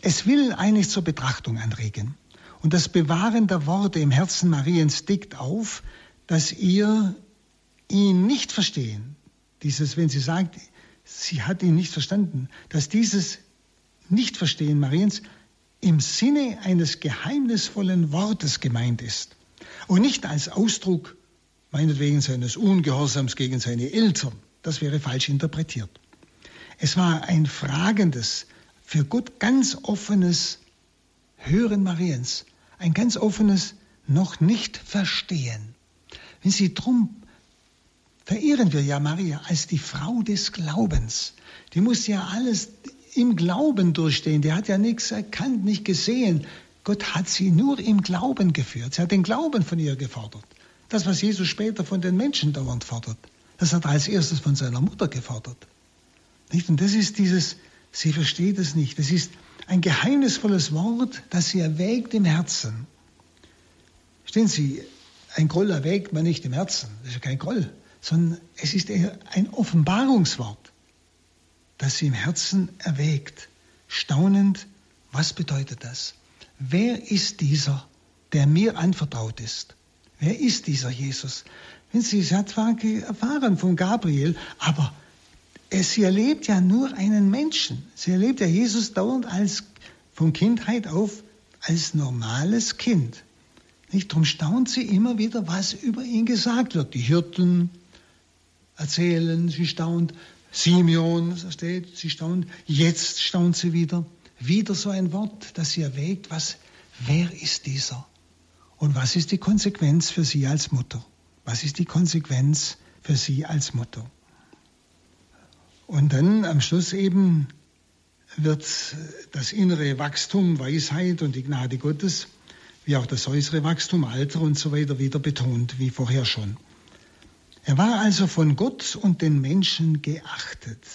es will eigentlich zur Betrachtung anregen. Und das Bewahren der Worte im Herzen Mariens deckt auf, dass ihr ihn nicht verstehen, dieses, wenn sie sagt, sie hat ihn nicht verstanden, dass dieses Nichtverstehen Mariens im Sinne eines geheimnisvollen Wortes gemeint ist und nicht als Ausdruck meinetwegen seines Ungehorsams gegen seine Eltern. Das wäre falsch interpretiert. Es war ein fragendes, für Gott ganz offenes Hören Mariens, ein ganz offenes noch nicht verstehen. Wenn sie drum verehren wir ja Maria als die Frau des Glaubens. Die muss ja alles im Glauben durchstehen. Die hat ja nichts erkannt, nicht gesehen. Gott hat sie nur im Glauben geführt. Sie hat den Glauben von ihr gefordert. Das, was Jesus später von den Menschen dauernd fordert, das hat er als erstes von seiner Mutter gefordert. Nicht? Und das ist dieses, sie versteht es nicht. Das ist ein geheimnisvolles Wort, das sie erwägt im Herzen. Stehen Sie, ein Groll erwägt man nicht im Herzen. Das ist ja kein Groll sondern es ist eher ein Offenbarungswort, das sie im Herzen erwägt. Staunend, was bedeutet das? Wer ist dieser, der mir anvertraut ist? Wer ist dieser Jesus? Wenn sie, sie hat zwar erfahren von Gabriel, aber sie erlebt ja nur einen Menschen. Sie erlebt ja Jesus dauernd als von Kindheit auf als normales Kind. Nicht? Darum staunt sie immer wieder, was über ihn gesagt wird. Die Hirten, erzählen, sie staunt. Simeon, steht, sie staunt. Jetzt staunt sie wieder. Wieder so ein Wort, das sie erwägt, was, wer ist dieser? Und was ist die Konsequenz für sie als Mutter? Was ist die Konsequenz für sie als Mutter? Und dann am Schluss eben wird das innere Wachstum, Weisheit und die Gnade Gottes, wie auch das äußere Wachstum, Alter und so weiter wieder betont, wie vorher schon. Er war also von Gott und den Menschen geachtet.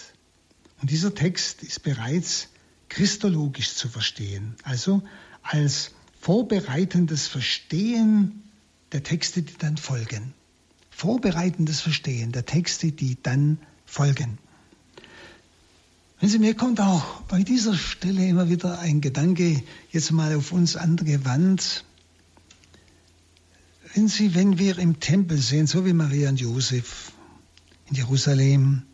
Und dieser Text ist bereits christologisch zu verstehen, also als vorbereitendes Verstehen der Texte, die dann folgen. Vorbereitendes Verstehen der Texte, die dann folgen. Wenn Sie mir kommt auch bei dieser Stelle immer wieder ein Gedanke jetzt mal auf uns angewandt. Wenn Sie, wenn wir im Tempel sehen, so wie Maria und Josef in Jerusalem,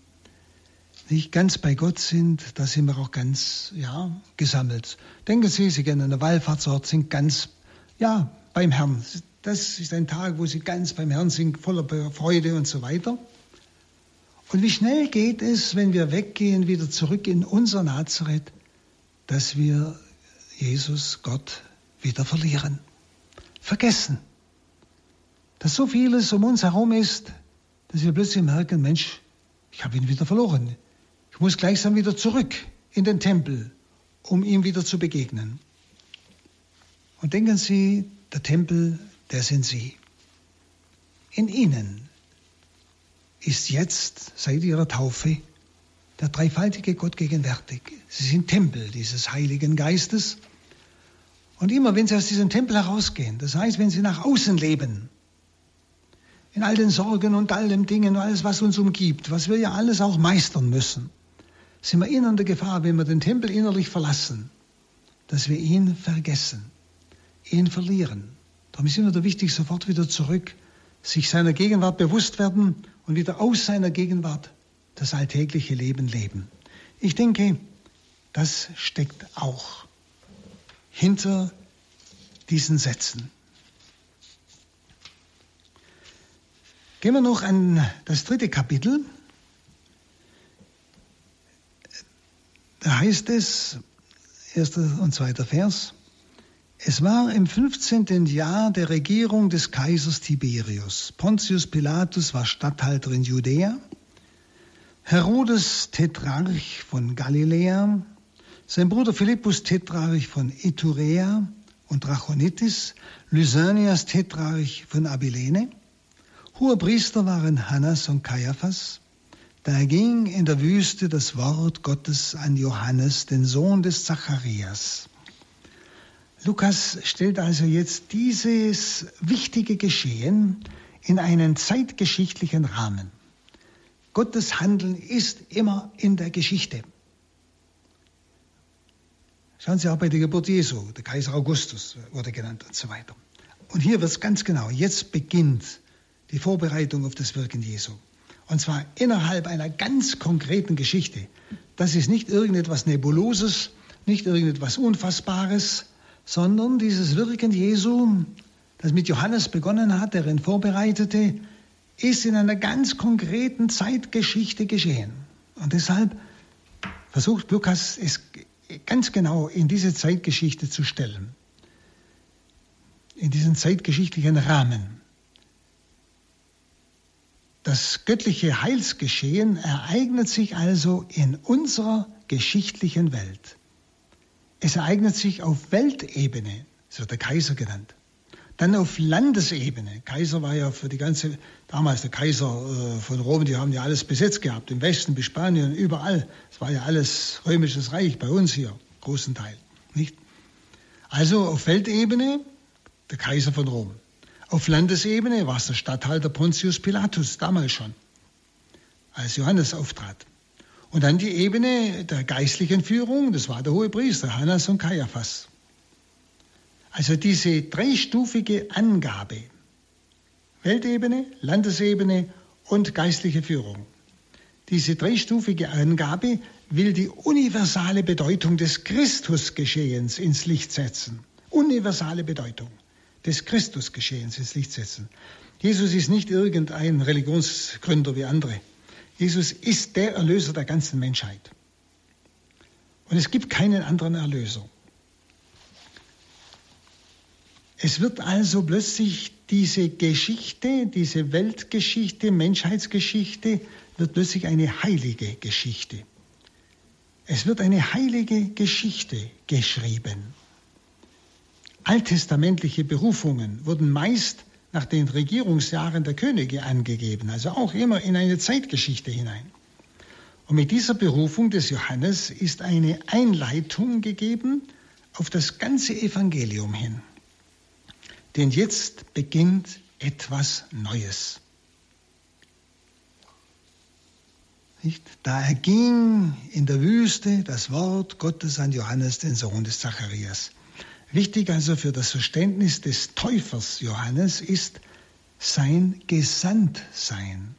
nicht ganz bei Gott sind, da sind wir auch ganz, ja, gesammelt. Denken Sie, Sie gehen an der Wallfahrtsort, sind ganz, ja, beim Herrn. Das ist ein Tag, wo Sie ganz beim Herrn sind, voller Freude und so weiter. Und wie schnell geht es, wenn wir weggehen, wieder zurück in unser Nazareth, dass wir Jesus, Gott, wieder verlieren, vergessen dass so vieles um uns herum ist, dass wir plötzlich merken, Mensch, ich habe ihn wieder verloren. Ich muss gleichsam wieder zurück in den Tempel, um ihm wieder zu begegnen. Und denken Sie, der Tempel, der sind Sie. In Ihnen ist jetzt, seit Ihrer Taufe, der dreifaltige Gott gegenwärtig. Sie sind Tempel dieses Heiligen Geistes. Und immer wenn Sie aus diesem Tempel herausgehen, das heißt, wenn Sie nach außen leben, in all den Sorgen und all den Dingen alles, was uns umgibt, was wir ja alles auch meistern müssen, sind wir in der Gefahr, wenn wir den Tempel innerlich verlassen, dass wir ihn vergessen, ihn verlieren. Darum ist immer wichtig, sofort wieder zurück, sich seiner Gegenwart bewusst werden und wieder aus seiner Gegenwart das alltägliche Leben leben. Ich denke, Das steckt auch hinter diesen Sätzen. Gehen wir noch an das dritte Kapitel. Da heißt es, erster und zweiter Vers, es war im 15. Jahr der Regierung des Kaisers Tiberius. Pontius Pilatus war Statthalter in Judäa. Herodes Tetrarch von Galiläa, sein Bruder Philippus Tetrarch von Iturea und Trachonitis, Lysanias Tetrarch von Abilene. Hohe Priester waren Hannas und Kaiaphas. Da ging in der Wüste das Wort Gottes an Johannes, den Sohn des Zacharias. Lukas stellt also jetzt dieses wichtige Geschehen in einen zeitgeschichtlichen Rahmen. Gottes Handeln ist immer in der Geschichte. Schauen Sie auch bei der Geburt Jesu, der Kaiser Augustus wurde genannt und so weiter. Und hier wird es ganz genau, jetzt beginnt die Vorbereitung auf das Wirken Jesu. Und zwar innerhalb einer ganz konkreten Geschichte. Das ist nicht irgendetwas Nebuloses, nicht irgendetwas Unfassbares, sondern dieses Wirken Jesu, das mit Johannes begonnen hat, der ihn vorbereitete, ist in einer ganz konkreten Zeitgeschichte geschehen. Und deshalb versucht Lukas es ganz genau in diese Zeitgeschichte zu stellen, in diesen zeitgeschichtlichen Rahmen. Das göttliche Heilsgeschehen ereignet sich also in unserer geschichtlichen Welt. Es ereignet sich auf Weltebene, so der Kaiser genannt. Dann auf Landesebene. Kaiser war ja für die ganze, damals der Kaiser äh, von Rom, die haben ja alles besetzt gehabt, im Westen bis Spanien, überall. Es war ja alles römisches Reich bei uns hier, großen Teil. Nicht? Also auf Weltebene der Kaiser von Rom. Auf Landesebene war es der Statthalter Pontius Pilatus, damals schon, als Johannes auftrat. Und dann die Ebene der geistlichen Führung, das war der hohe Priester Hannas und Kaiaphas. Also diese dreistufige Angabe, Weltebene, Landesebene und geistliche Führung. Diese dreistufige Angabe will die universale Bedeutung des Christusgeschehens ins Licht setzen. Universale Bedeutung des Christusgeschehens ins Licht setzen. Jesus ist nicht irgendein Religionsgründer wie andere. Jesus ist der Erlöser der ganzen Menschheit. Und es gibt keinen anderen Erlöser. Es wird also plötzlich diese Geschichte, diese Weltgeschichte, Menschheitsgeschichte, wird plötzlich eine heilige Geschichte. Es wird eine heilige Geschichte geschrieben. Alttestamentliche Berufungen wurden meist nach den Regierungsjahren der Könige angegeben, also auch immer in eine Zeitgeschichte hinein. Und mit dieser Berufung des Johannes ist eine Einleitung gegeben auf das ganze Evangelium hin. Denn jetzt beginnt etwas Neues. Nicht? Da erging in der Wüste das Wort Gottes an Johannes, den Sohn des Zacharias. Wichtig also für das Verständnis des Täufers Johannes ist sein Gesandtsein.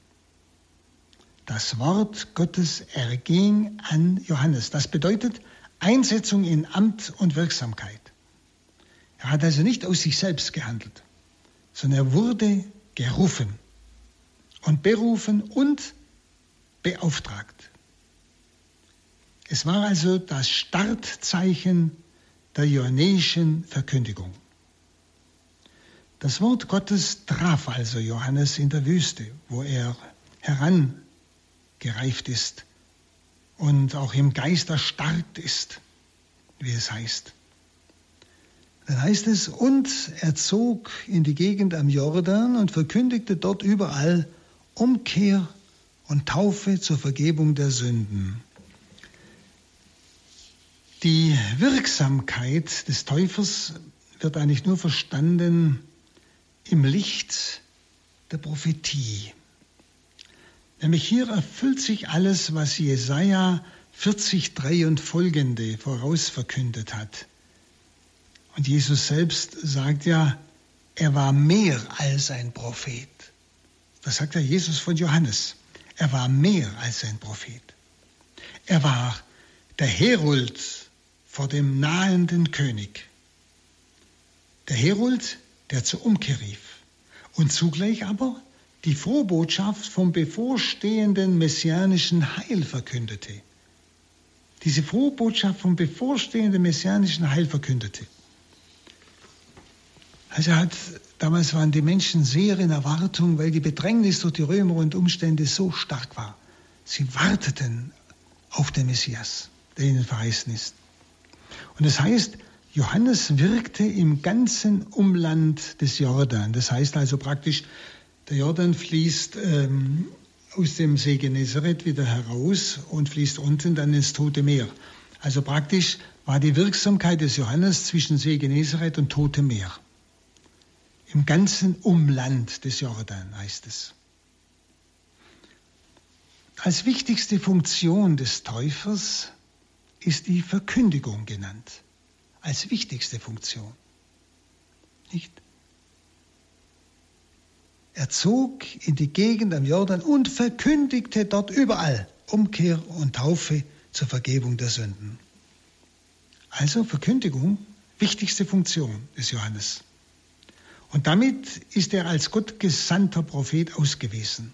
Das Wort Gottes erging an Johannes. Das bedeutet Einsetzung in Amt und Wirksamkeit. Er hat also nicht aus sich selbst gehandelt, sondern er wurde gerufen und berufen und beauftragt. Es war also das Startzeichen der johannäischen Verkündigung. Das Wort Gottes traf also Johannes in der Wüste, wo er herangereift ist und auch im Geist erstarkt ist, wie es heißt. Dann heißt es, und er zog in die Gegend am Jordan und verkündigte dort überall Umkehr und Taufe zur Vergebung der Sünden. Die Wirksamkeit des Täufers wird eigentlich nur verstanden im Licht der Prophetie. Nämlich hier erfüllt sich alles, was Jesaja 40, 3 und folgende vorausverkündet hat. Und Jesus selbst sagt ja, er war mehr als ein Prophet. Das sagt ja Jesus von Johannes. Er war mehr als ein Prophet. Er war der Herold vor dem nahenden König. Der Herold, der zur Umkehr rief und zugleich aber die Frohbotschaft vom bevorstehenden messianischen Heil verkündete. Diese Frohbotschaft vom bevorstehenden messianischen Heil verkündete. Also hat, damals waren die Menschen sehr in Erwartung, weil die Bedrängnis durch die Römer und Umstände so stark war. Sie warteten auf den Messias, der ihnen verheißen ist. Und das heißt, Johannes wirkte im ganzen Umland des Jordan. Das heißt also praktisch, der Jordan fließt ähm, aus dem See Genezareth wieder heraus und fließt unten dann ins Tote Meer. Also praktisch war die Wirksamkeit des Johannes zwischen See Genezareth und Tote Meer. Im ganzen Umland des Jordan heißt es. Als wichtigste Funktion des Täufers ist die Verkündigung genannt. Als wichtigste Funktion. Nicht? Er zog in die Gegend am Jordan und verkündigte dort überall Umkehr und Taufe zur Vergebung der Sünden. Also Verkündigung, wichtigste Funktion des Johannes. Und damit ist er als Gott gesandter Prophet ausgewiesen.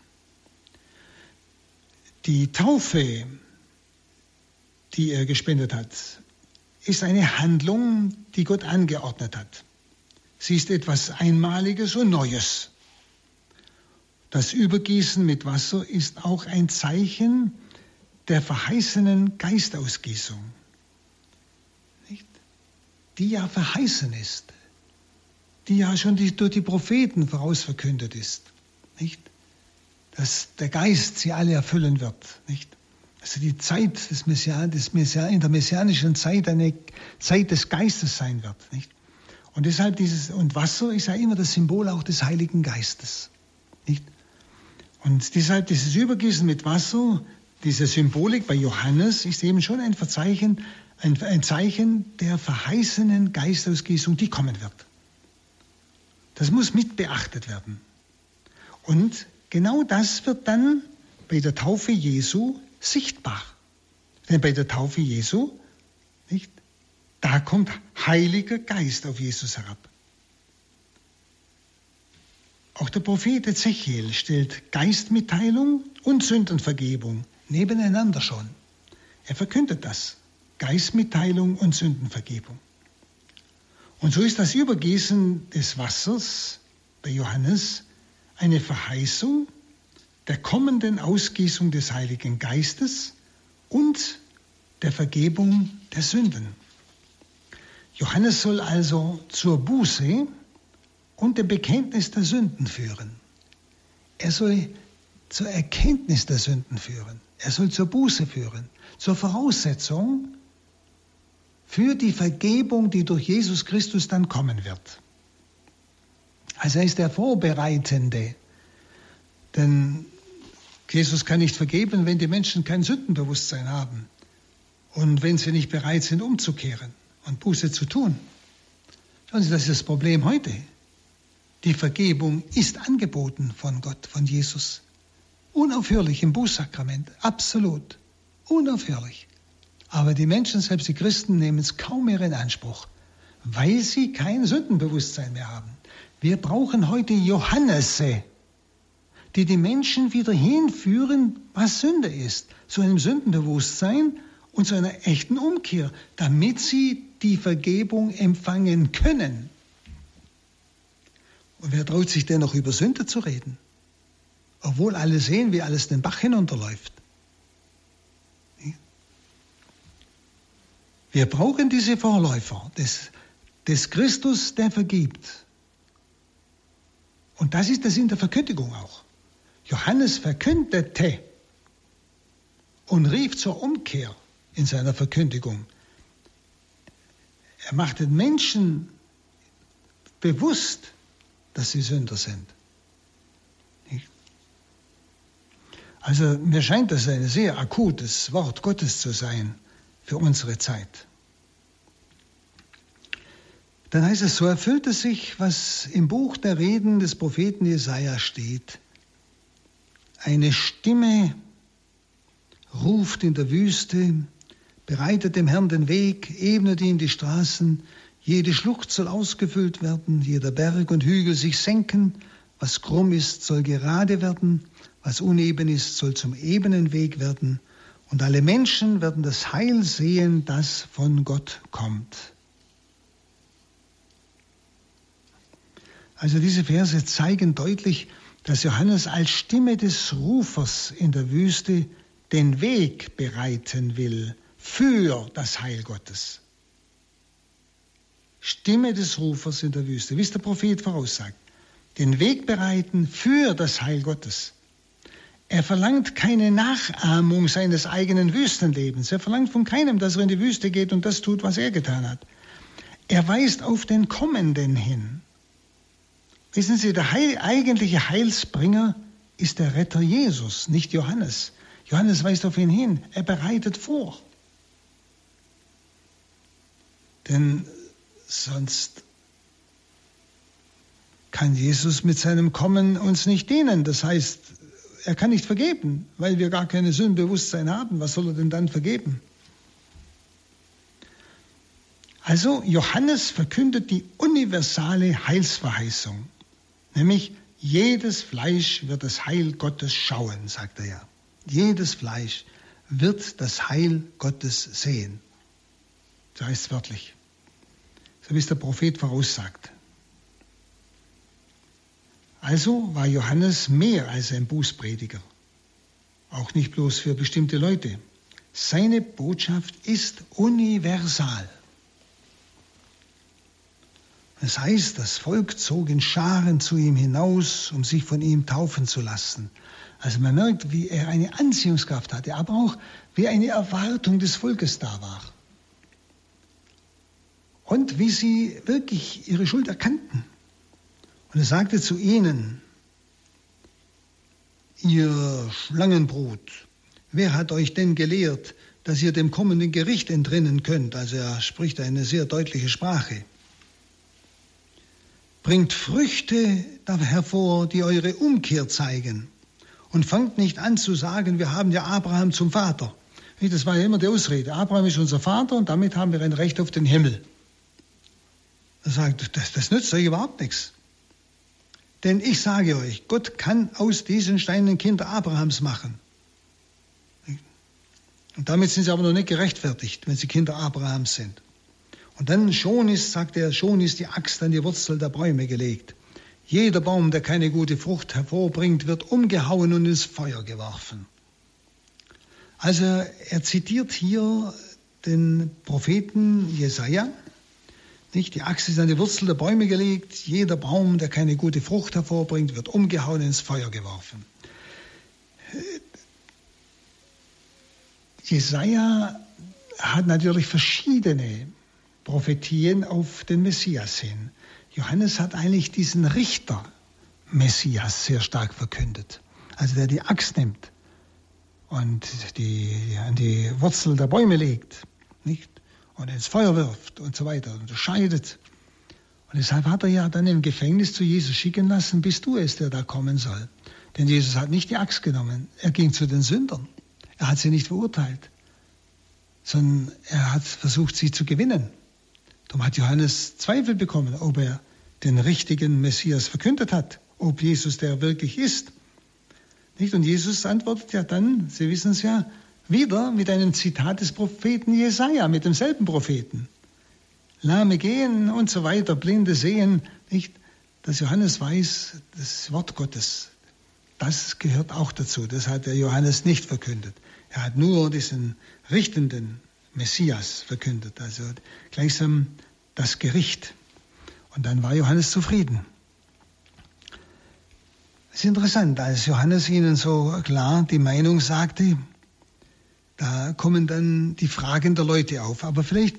Die Taufe, die er gespendet hat, ist eine Handlung, die Gott angeordnet hat. Sie ist etwas Einmaliges und Neues. Das Übergießen mit Wasser ist auch ein Zeichen der verheißenen Geistausgießung, nicht? die ja verheißen ist die ja schon durch die Propheten vorausverkündet ist. Nicht? Dass der Geist sie alle erfüllen wird. Nicht? Also die Zeit des Messian, des Messian, in der messianischen Zeit eine Zeit des Geistes sein wird. Nicht? Und deshalb dieses, und Wasser ist ja immer das Symbol auch des Heiligen Geistes. Nicht? Und deshalb dieses Übergießen mit Wasser, diese Symbolik bei Johannes ist eben schon ein Verzeichen, ein, ein Zeichen der verheißenen Geistausgießung, die kommen wird. Das muss mit beachtet werden. Und genau das wird dann bei der Taufe Jesu sichtbar. Denn bei der Taufe Jesu, nicht, da kommt Heiliger Geist auf Jesus herab. Auch der Prophet Ezechiel stellt Geistmitteilung und Sündenvergebung nebeneinander schon. Er verkündet das. Geistmitteilung und Sündenvergebung. Und so ist das Übergießen des Wassers bei Johannes eine Verheißung der kommenden Ausgießung des Heiligen Geistes und der Vergebung der Sünden. Johannes soll also zur Buße und dem Bekenntnis der Sünden führen. Er soll zur Erkenntnis der Sünden führen. Er soll zur Buße führen, zur Voraussetzung für die Vergebung, die durch Jesus Christus dann kommen wird. Also er ist der Vorbereitende. Denn Jesus kann nicht vergeben, wenn die Menschen kein Sündenbewusstsein haben und wenn sie nicht bereit sind, umzukehren und Buße zu tun. Schauen Sie, das ist das Problem heute. Die Vergebung ist angeboten von Gott, von Jesus. Unaufhörlich im Bußsakrament, absolut. Unaufhörlich. Aber die Menschen, selbst die Christen, nehmen es kaum mehr in Anspruch, weil sie kein Sündenbewusstsein mehr haben. Wir brauchen heute Johannese, die die Menschen wieder hinführen, was Sünde ist, zu einem Sündenbewusstsein und zu einer echten Umkehr, damit sie die Vergebung empfangen können. Und wer traut sich denn noch über Sünde zu reden? Obwohl alle sehen, wie alles den Bach hinunterläuft. Wir brauchen diese Vorläufer des, des Christus, der vergibt. Und das ist der Sinn der Verkündigung auch. Johannes verkündete und rief zur Umkehr in seiner Verkündigung. Er macht den Menschen bewusst, dass sie Sünder sind. Also mir scheint das ein sehr akutes Wort Gottes zu sein für unsere Zeit. Dann heißt es, so erfüllte sich, was im Buch der Reden des Propheten Jesaja steht. Eine Stimme ruft in der Wüste, bereitet dem Herrn den Weg, ebnet ihm die Straßen, jede Schlucht soll ausgefüllt werden, jeder Berg und Hügel sich senken, was krumm ist, soll gerade werden, was uneben ist, soll zum ebenen Weg werden, und alle Menschen werden das Heil sehen, das von Gott kommt. Also diese Verse zeigen deutlich, dass Johannes als Stimme des Rufers in der Wüste den Weg bereiten will für das Heil Gottes. Stimme des Rufers in der Wüste, wie es der Prophet voraussagt. Den Weg bereiten für das Heil Gottes. Er verlangt keine Nachahmung seines eigenen Wüstenlebens. Er verlangt von keinem, dass er in die Wüste geht und das tut, was er getan hat. Er weist auf den Kommenden hin. Wissen Sie, der Heil, eigentliche Heilsbringer ist der Retter Jesus, nicht Johannes. Johannes weist auf ihn hin. Er bereitet vor. Denn sonst kann Jesus mit seinem Kommen uns nicht dienen. Das heißt, er kann nicht vergeben, weil wir gar keine Sündenbewusstsein haben. Was soll er denn dann vergeben? Also Johannes verkündet die universale Heilsverheißung, nämlich jedes Fleisch wird das Heil Gottes schauen, sagt er ja. Jedes Fleisch wird das Heil Gottes sehen. So heißt es wörtlich. So wie es der Prophet voraussagt. Also war Johannes mehr als ein Bußprediger. Auch nicht bloß für bestimmte Leute. Seine Botschaft ist universal. Das heißt, das Volk zog in Scharen zu ihm hinaus, um sich von ihm taufen zu lassen. Also man merkt, wie er eine Anziehungskraft hatte, aber auch wie eine Erwartung des Volkes da war. Und wie sie wirklich ihre Schuld erkannten. Und er sagte zu ihnen, ihr Schlangenbrut, wer hat euch denn gelehrt, dass ihr dem kommenden Gericht entrinnen könnt? Also er spricht eine sehr deutliche Sprache. Bringt Früchte hervor, die eure Umkehr zeigen und fangt nicht an zu sagen, wir haben ja Abraham zum Vater. Das war ja immer die Ausrede. Abraham ist unser Vater und damit haben wir ein Recht auf den Himmel. Er sagt, das, das nützt euch überhaupt nichts. Denn ich sage euch, Gott kann aus diesen Steinen Kinder Abrahams machen. Und damit sind sie aber noch nicht gerechtfertigt, wenn sie Kinder Abrahams sind. Und dann schon ist, sagt er, schon ist die Axt an die Wurzel der Bäume gelegt. Jeder Baum, der keine gute Frucht hervorbringt, wird umgehauen und ins Feuer geworfen. Also er zitiert hier den Propheten Jesaja. Nicht? Die Axt ist an die Wurzel der Bäume gelegt. Jeder Baum, der keine gute Frucht hervorbringt, wird umgehauen und ins Feuer geworfen. Jesaja hat natürlich verschiedene Prophetien auf den Messias hin. Johannes hat eigentlich diesen Richter Messias sehr stark verkündet. Also der die Axt nimmt und die an die Wurzel der Bäume legt, nicht? Und ins Feuer wirft und so weiter, unterscheidet. Und deshalb hat er ja dann im Gefängnis zu Jesus schicken lassen, bist du es, der da kommen soll. Denn Jesus hat nicht die Axt genommen, er ging zu den Sündern. Er hat sie nicht verurteilt, sondern er hat versucht, sie zu gewinnen. Darum hat Johannes Zweifel bekommen, ob er den richtigen Messias verkündet hat, ob Jesus der wirklich ist. Nicht? Und Jesus antwortet ja dann, Sie wissen es ja, wieder mit einem Zitat des Propheten Jesaja, mit demselben Propheten. Lahme gehen und so weiter, Blinde sehen, nicht? Dass Johannes weiß, das Wort Gottes, das gehört auch dazu. Das hat der Johannes nicht verkündet. Er hat nur diesen richtenden Messias verkündet, also gleichsam das Gericht. Und dann war Johannes zufrieden. Es ist interessant, als Johannes ihnen so klar die Meinung sagte, da kommen dann die Fragen der Leute auf. Aber vielleicht,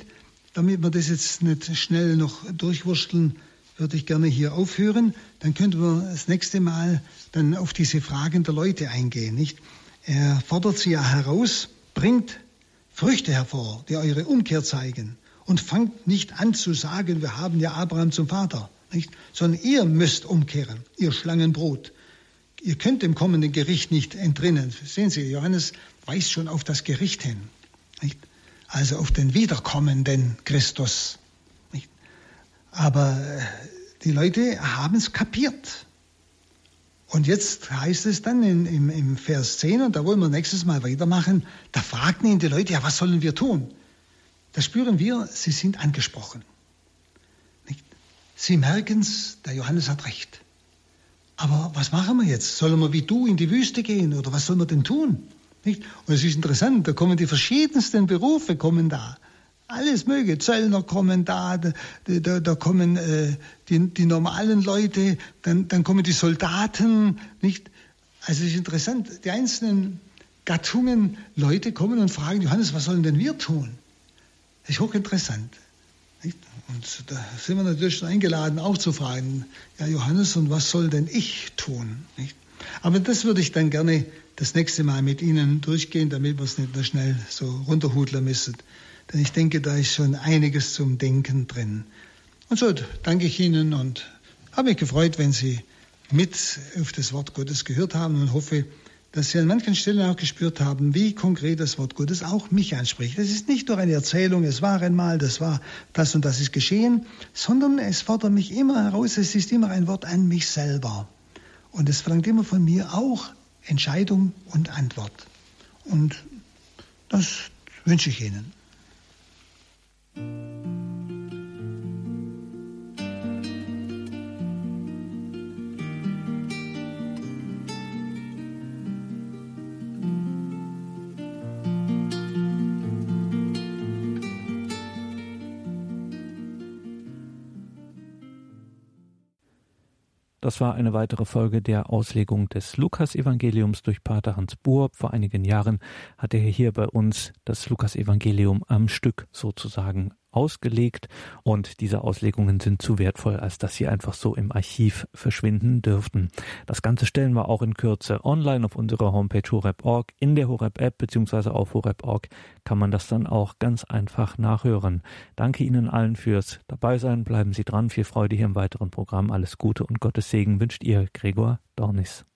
damit wir das jetzt nicht schnell noch durchwursteln, würde ich gerne hier aufhören. Dann könnten wir das nächste Mal dann auf diese Fragen der Leute eingehen, nicht? Er fordert sie ja heraus, bringt Früchte hervor, die eure Umkehr zeigen. Und fangt nicht an zu sagen, wir haben ja Abraham zum Vater, nicht? Sondern ihr müsst umkehren, ihr Schlangenbrot. Ihr könnt dem kommenden Gericht nicht entrinnen. Sehen Sie, Johannes weist schon auf das Gericht hin. Nicht? also auf den wiederkommenden Christus. Aber äh, die Leute haben es kapiert. Und jetzt heißt es dann in, im, im Vers 10, und da wollen wir nächstes Mal weitermachen, da fragten ihn die Leute, ja, was sollen wir tun? Da spüren wir, sie sind angesprochen. Sie merken es, der Johannes hat recht. Aber was machen wir jetzt? Sollen wir wie du in die Wüste gehen oder was sollen wir denn tun? Nicht? Und es ist interessant, da kommen die verschiedensten Berufe kommen da. Alles mögliche. Zöllner kommen da, da, da, da kommen äh, die, die normalen Leute, dann, dann kommen die Soldaten. Nicht? Also es ist interessant, die einzelnen Gattungen Leute kommen und fragen, Johannes, was sollen denn wir tun? Das ist hochinteressant. Nicht? Und da sind wir natürlich eingeladen, auch zu fragen, ja Johannes, und was soll denn ich tun? Nicht? Aber das würde ich dann gerne das nächste Mal mit Ihnen durchgehen, damit wir es nicht nur schnell so runterhudeln müssen. Denn ich denke, da ist schon einiges zum Denken drin. Und so danke ich Ihnen und habe mich gefreut, wenn Sie mit auf das Wort Gottes gehört haben und hoffe, dass Sie an manchen Stellen auch gespürt haben, wie konkret das Wort Gottes auch mich anspricht. Es ist nicht nur eine Erzählung, es war einmal, das war das und das ist geschehen, sondern es fordert mich immer heraus, es ist immer ein Wort an mich selber. Und es verlangt immer von mir auch Entscheidung und Antwort. Und das wünsche ich Ihnen. Das war eine weitere Folge der Auslegung des Lukas-Evangeliums durch Pater Hans Buhr. Vor einigen Jahren hat er hier bei uns das Lukas-Evangelium am Stück sozusagen ausgelegt und diese Auslegungen sind zu wertvoll, als dass sie einfach so im Archiv verschwinden dürften. Das Ganze stellen wir auch in Kürze online auf unserer Homepage horep.org. In der Horep-App bzw. auf horep.org kann man das dann auch ganz einfach nachhören. Danke Ihnen allen fürs Dabeisein. Bleiben Sie dran. Viel Freude hier im weiteren Programm. Alles Gute und Gottes Segen wünscht Ihr Gregor Dornis.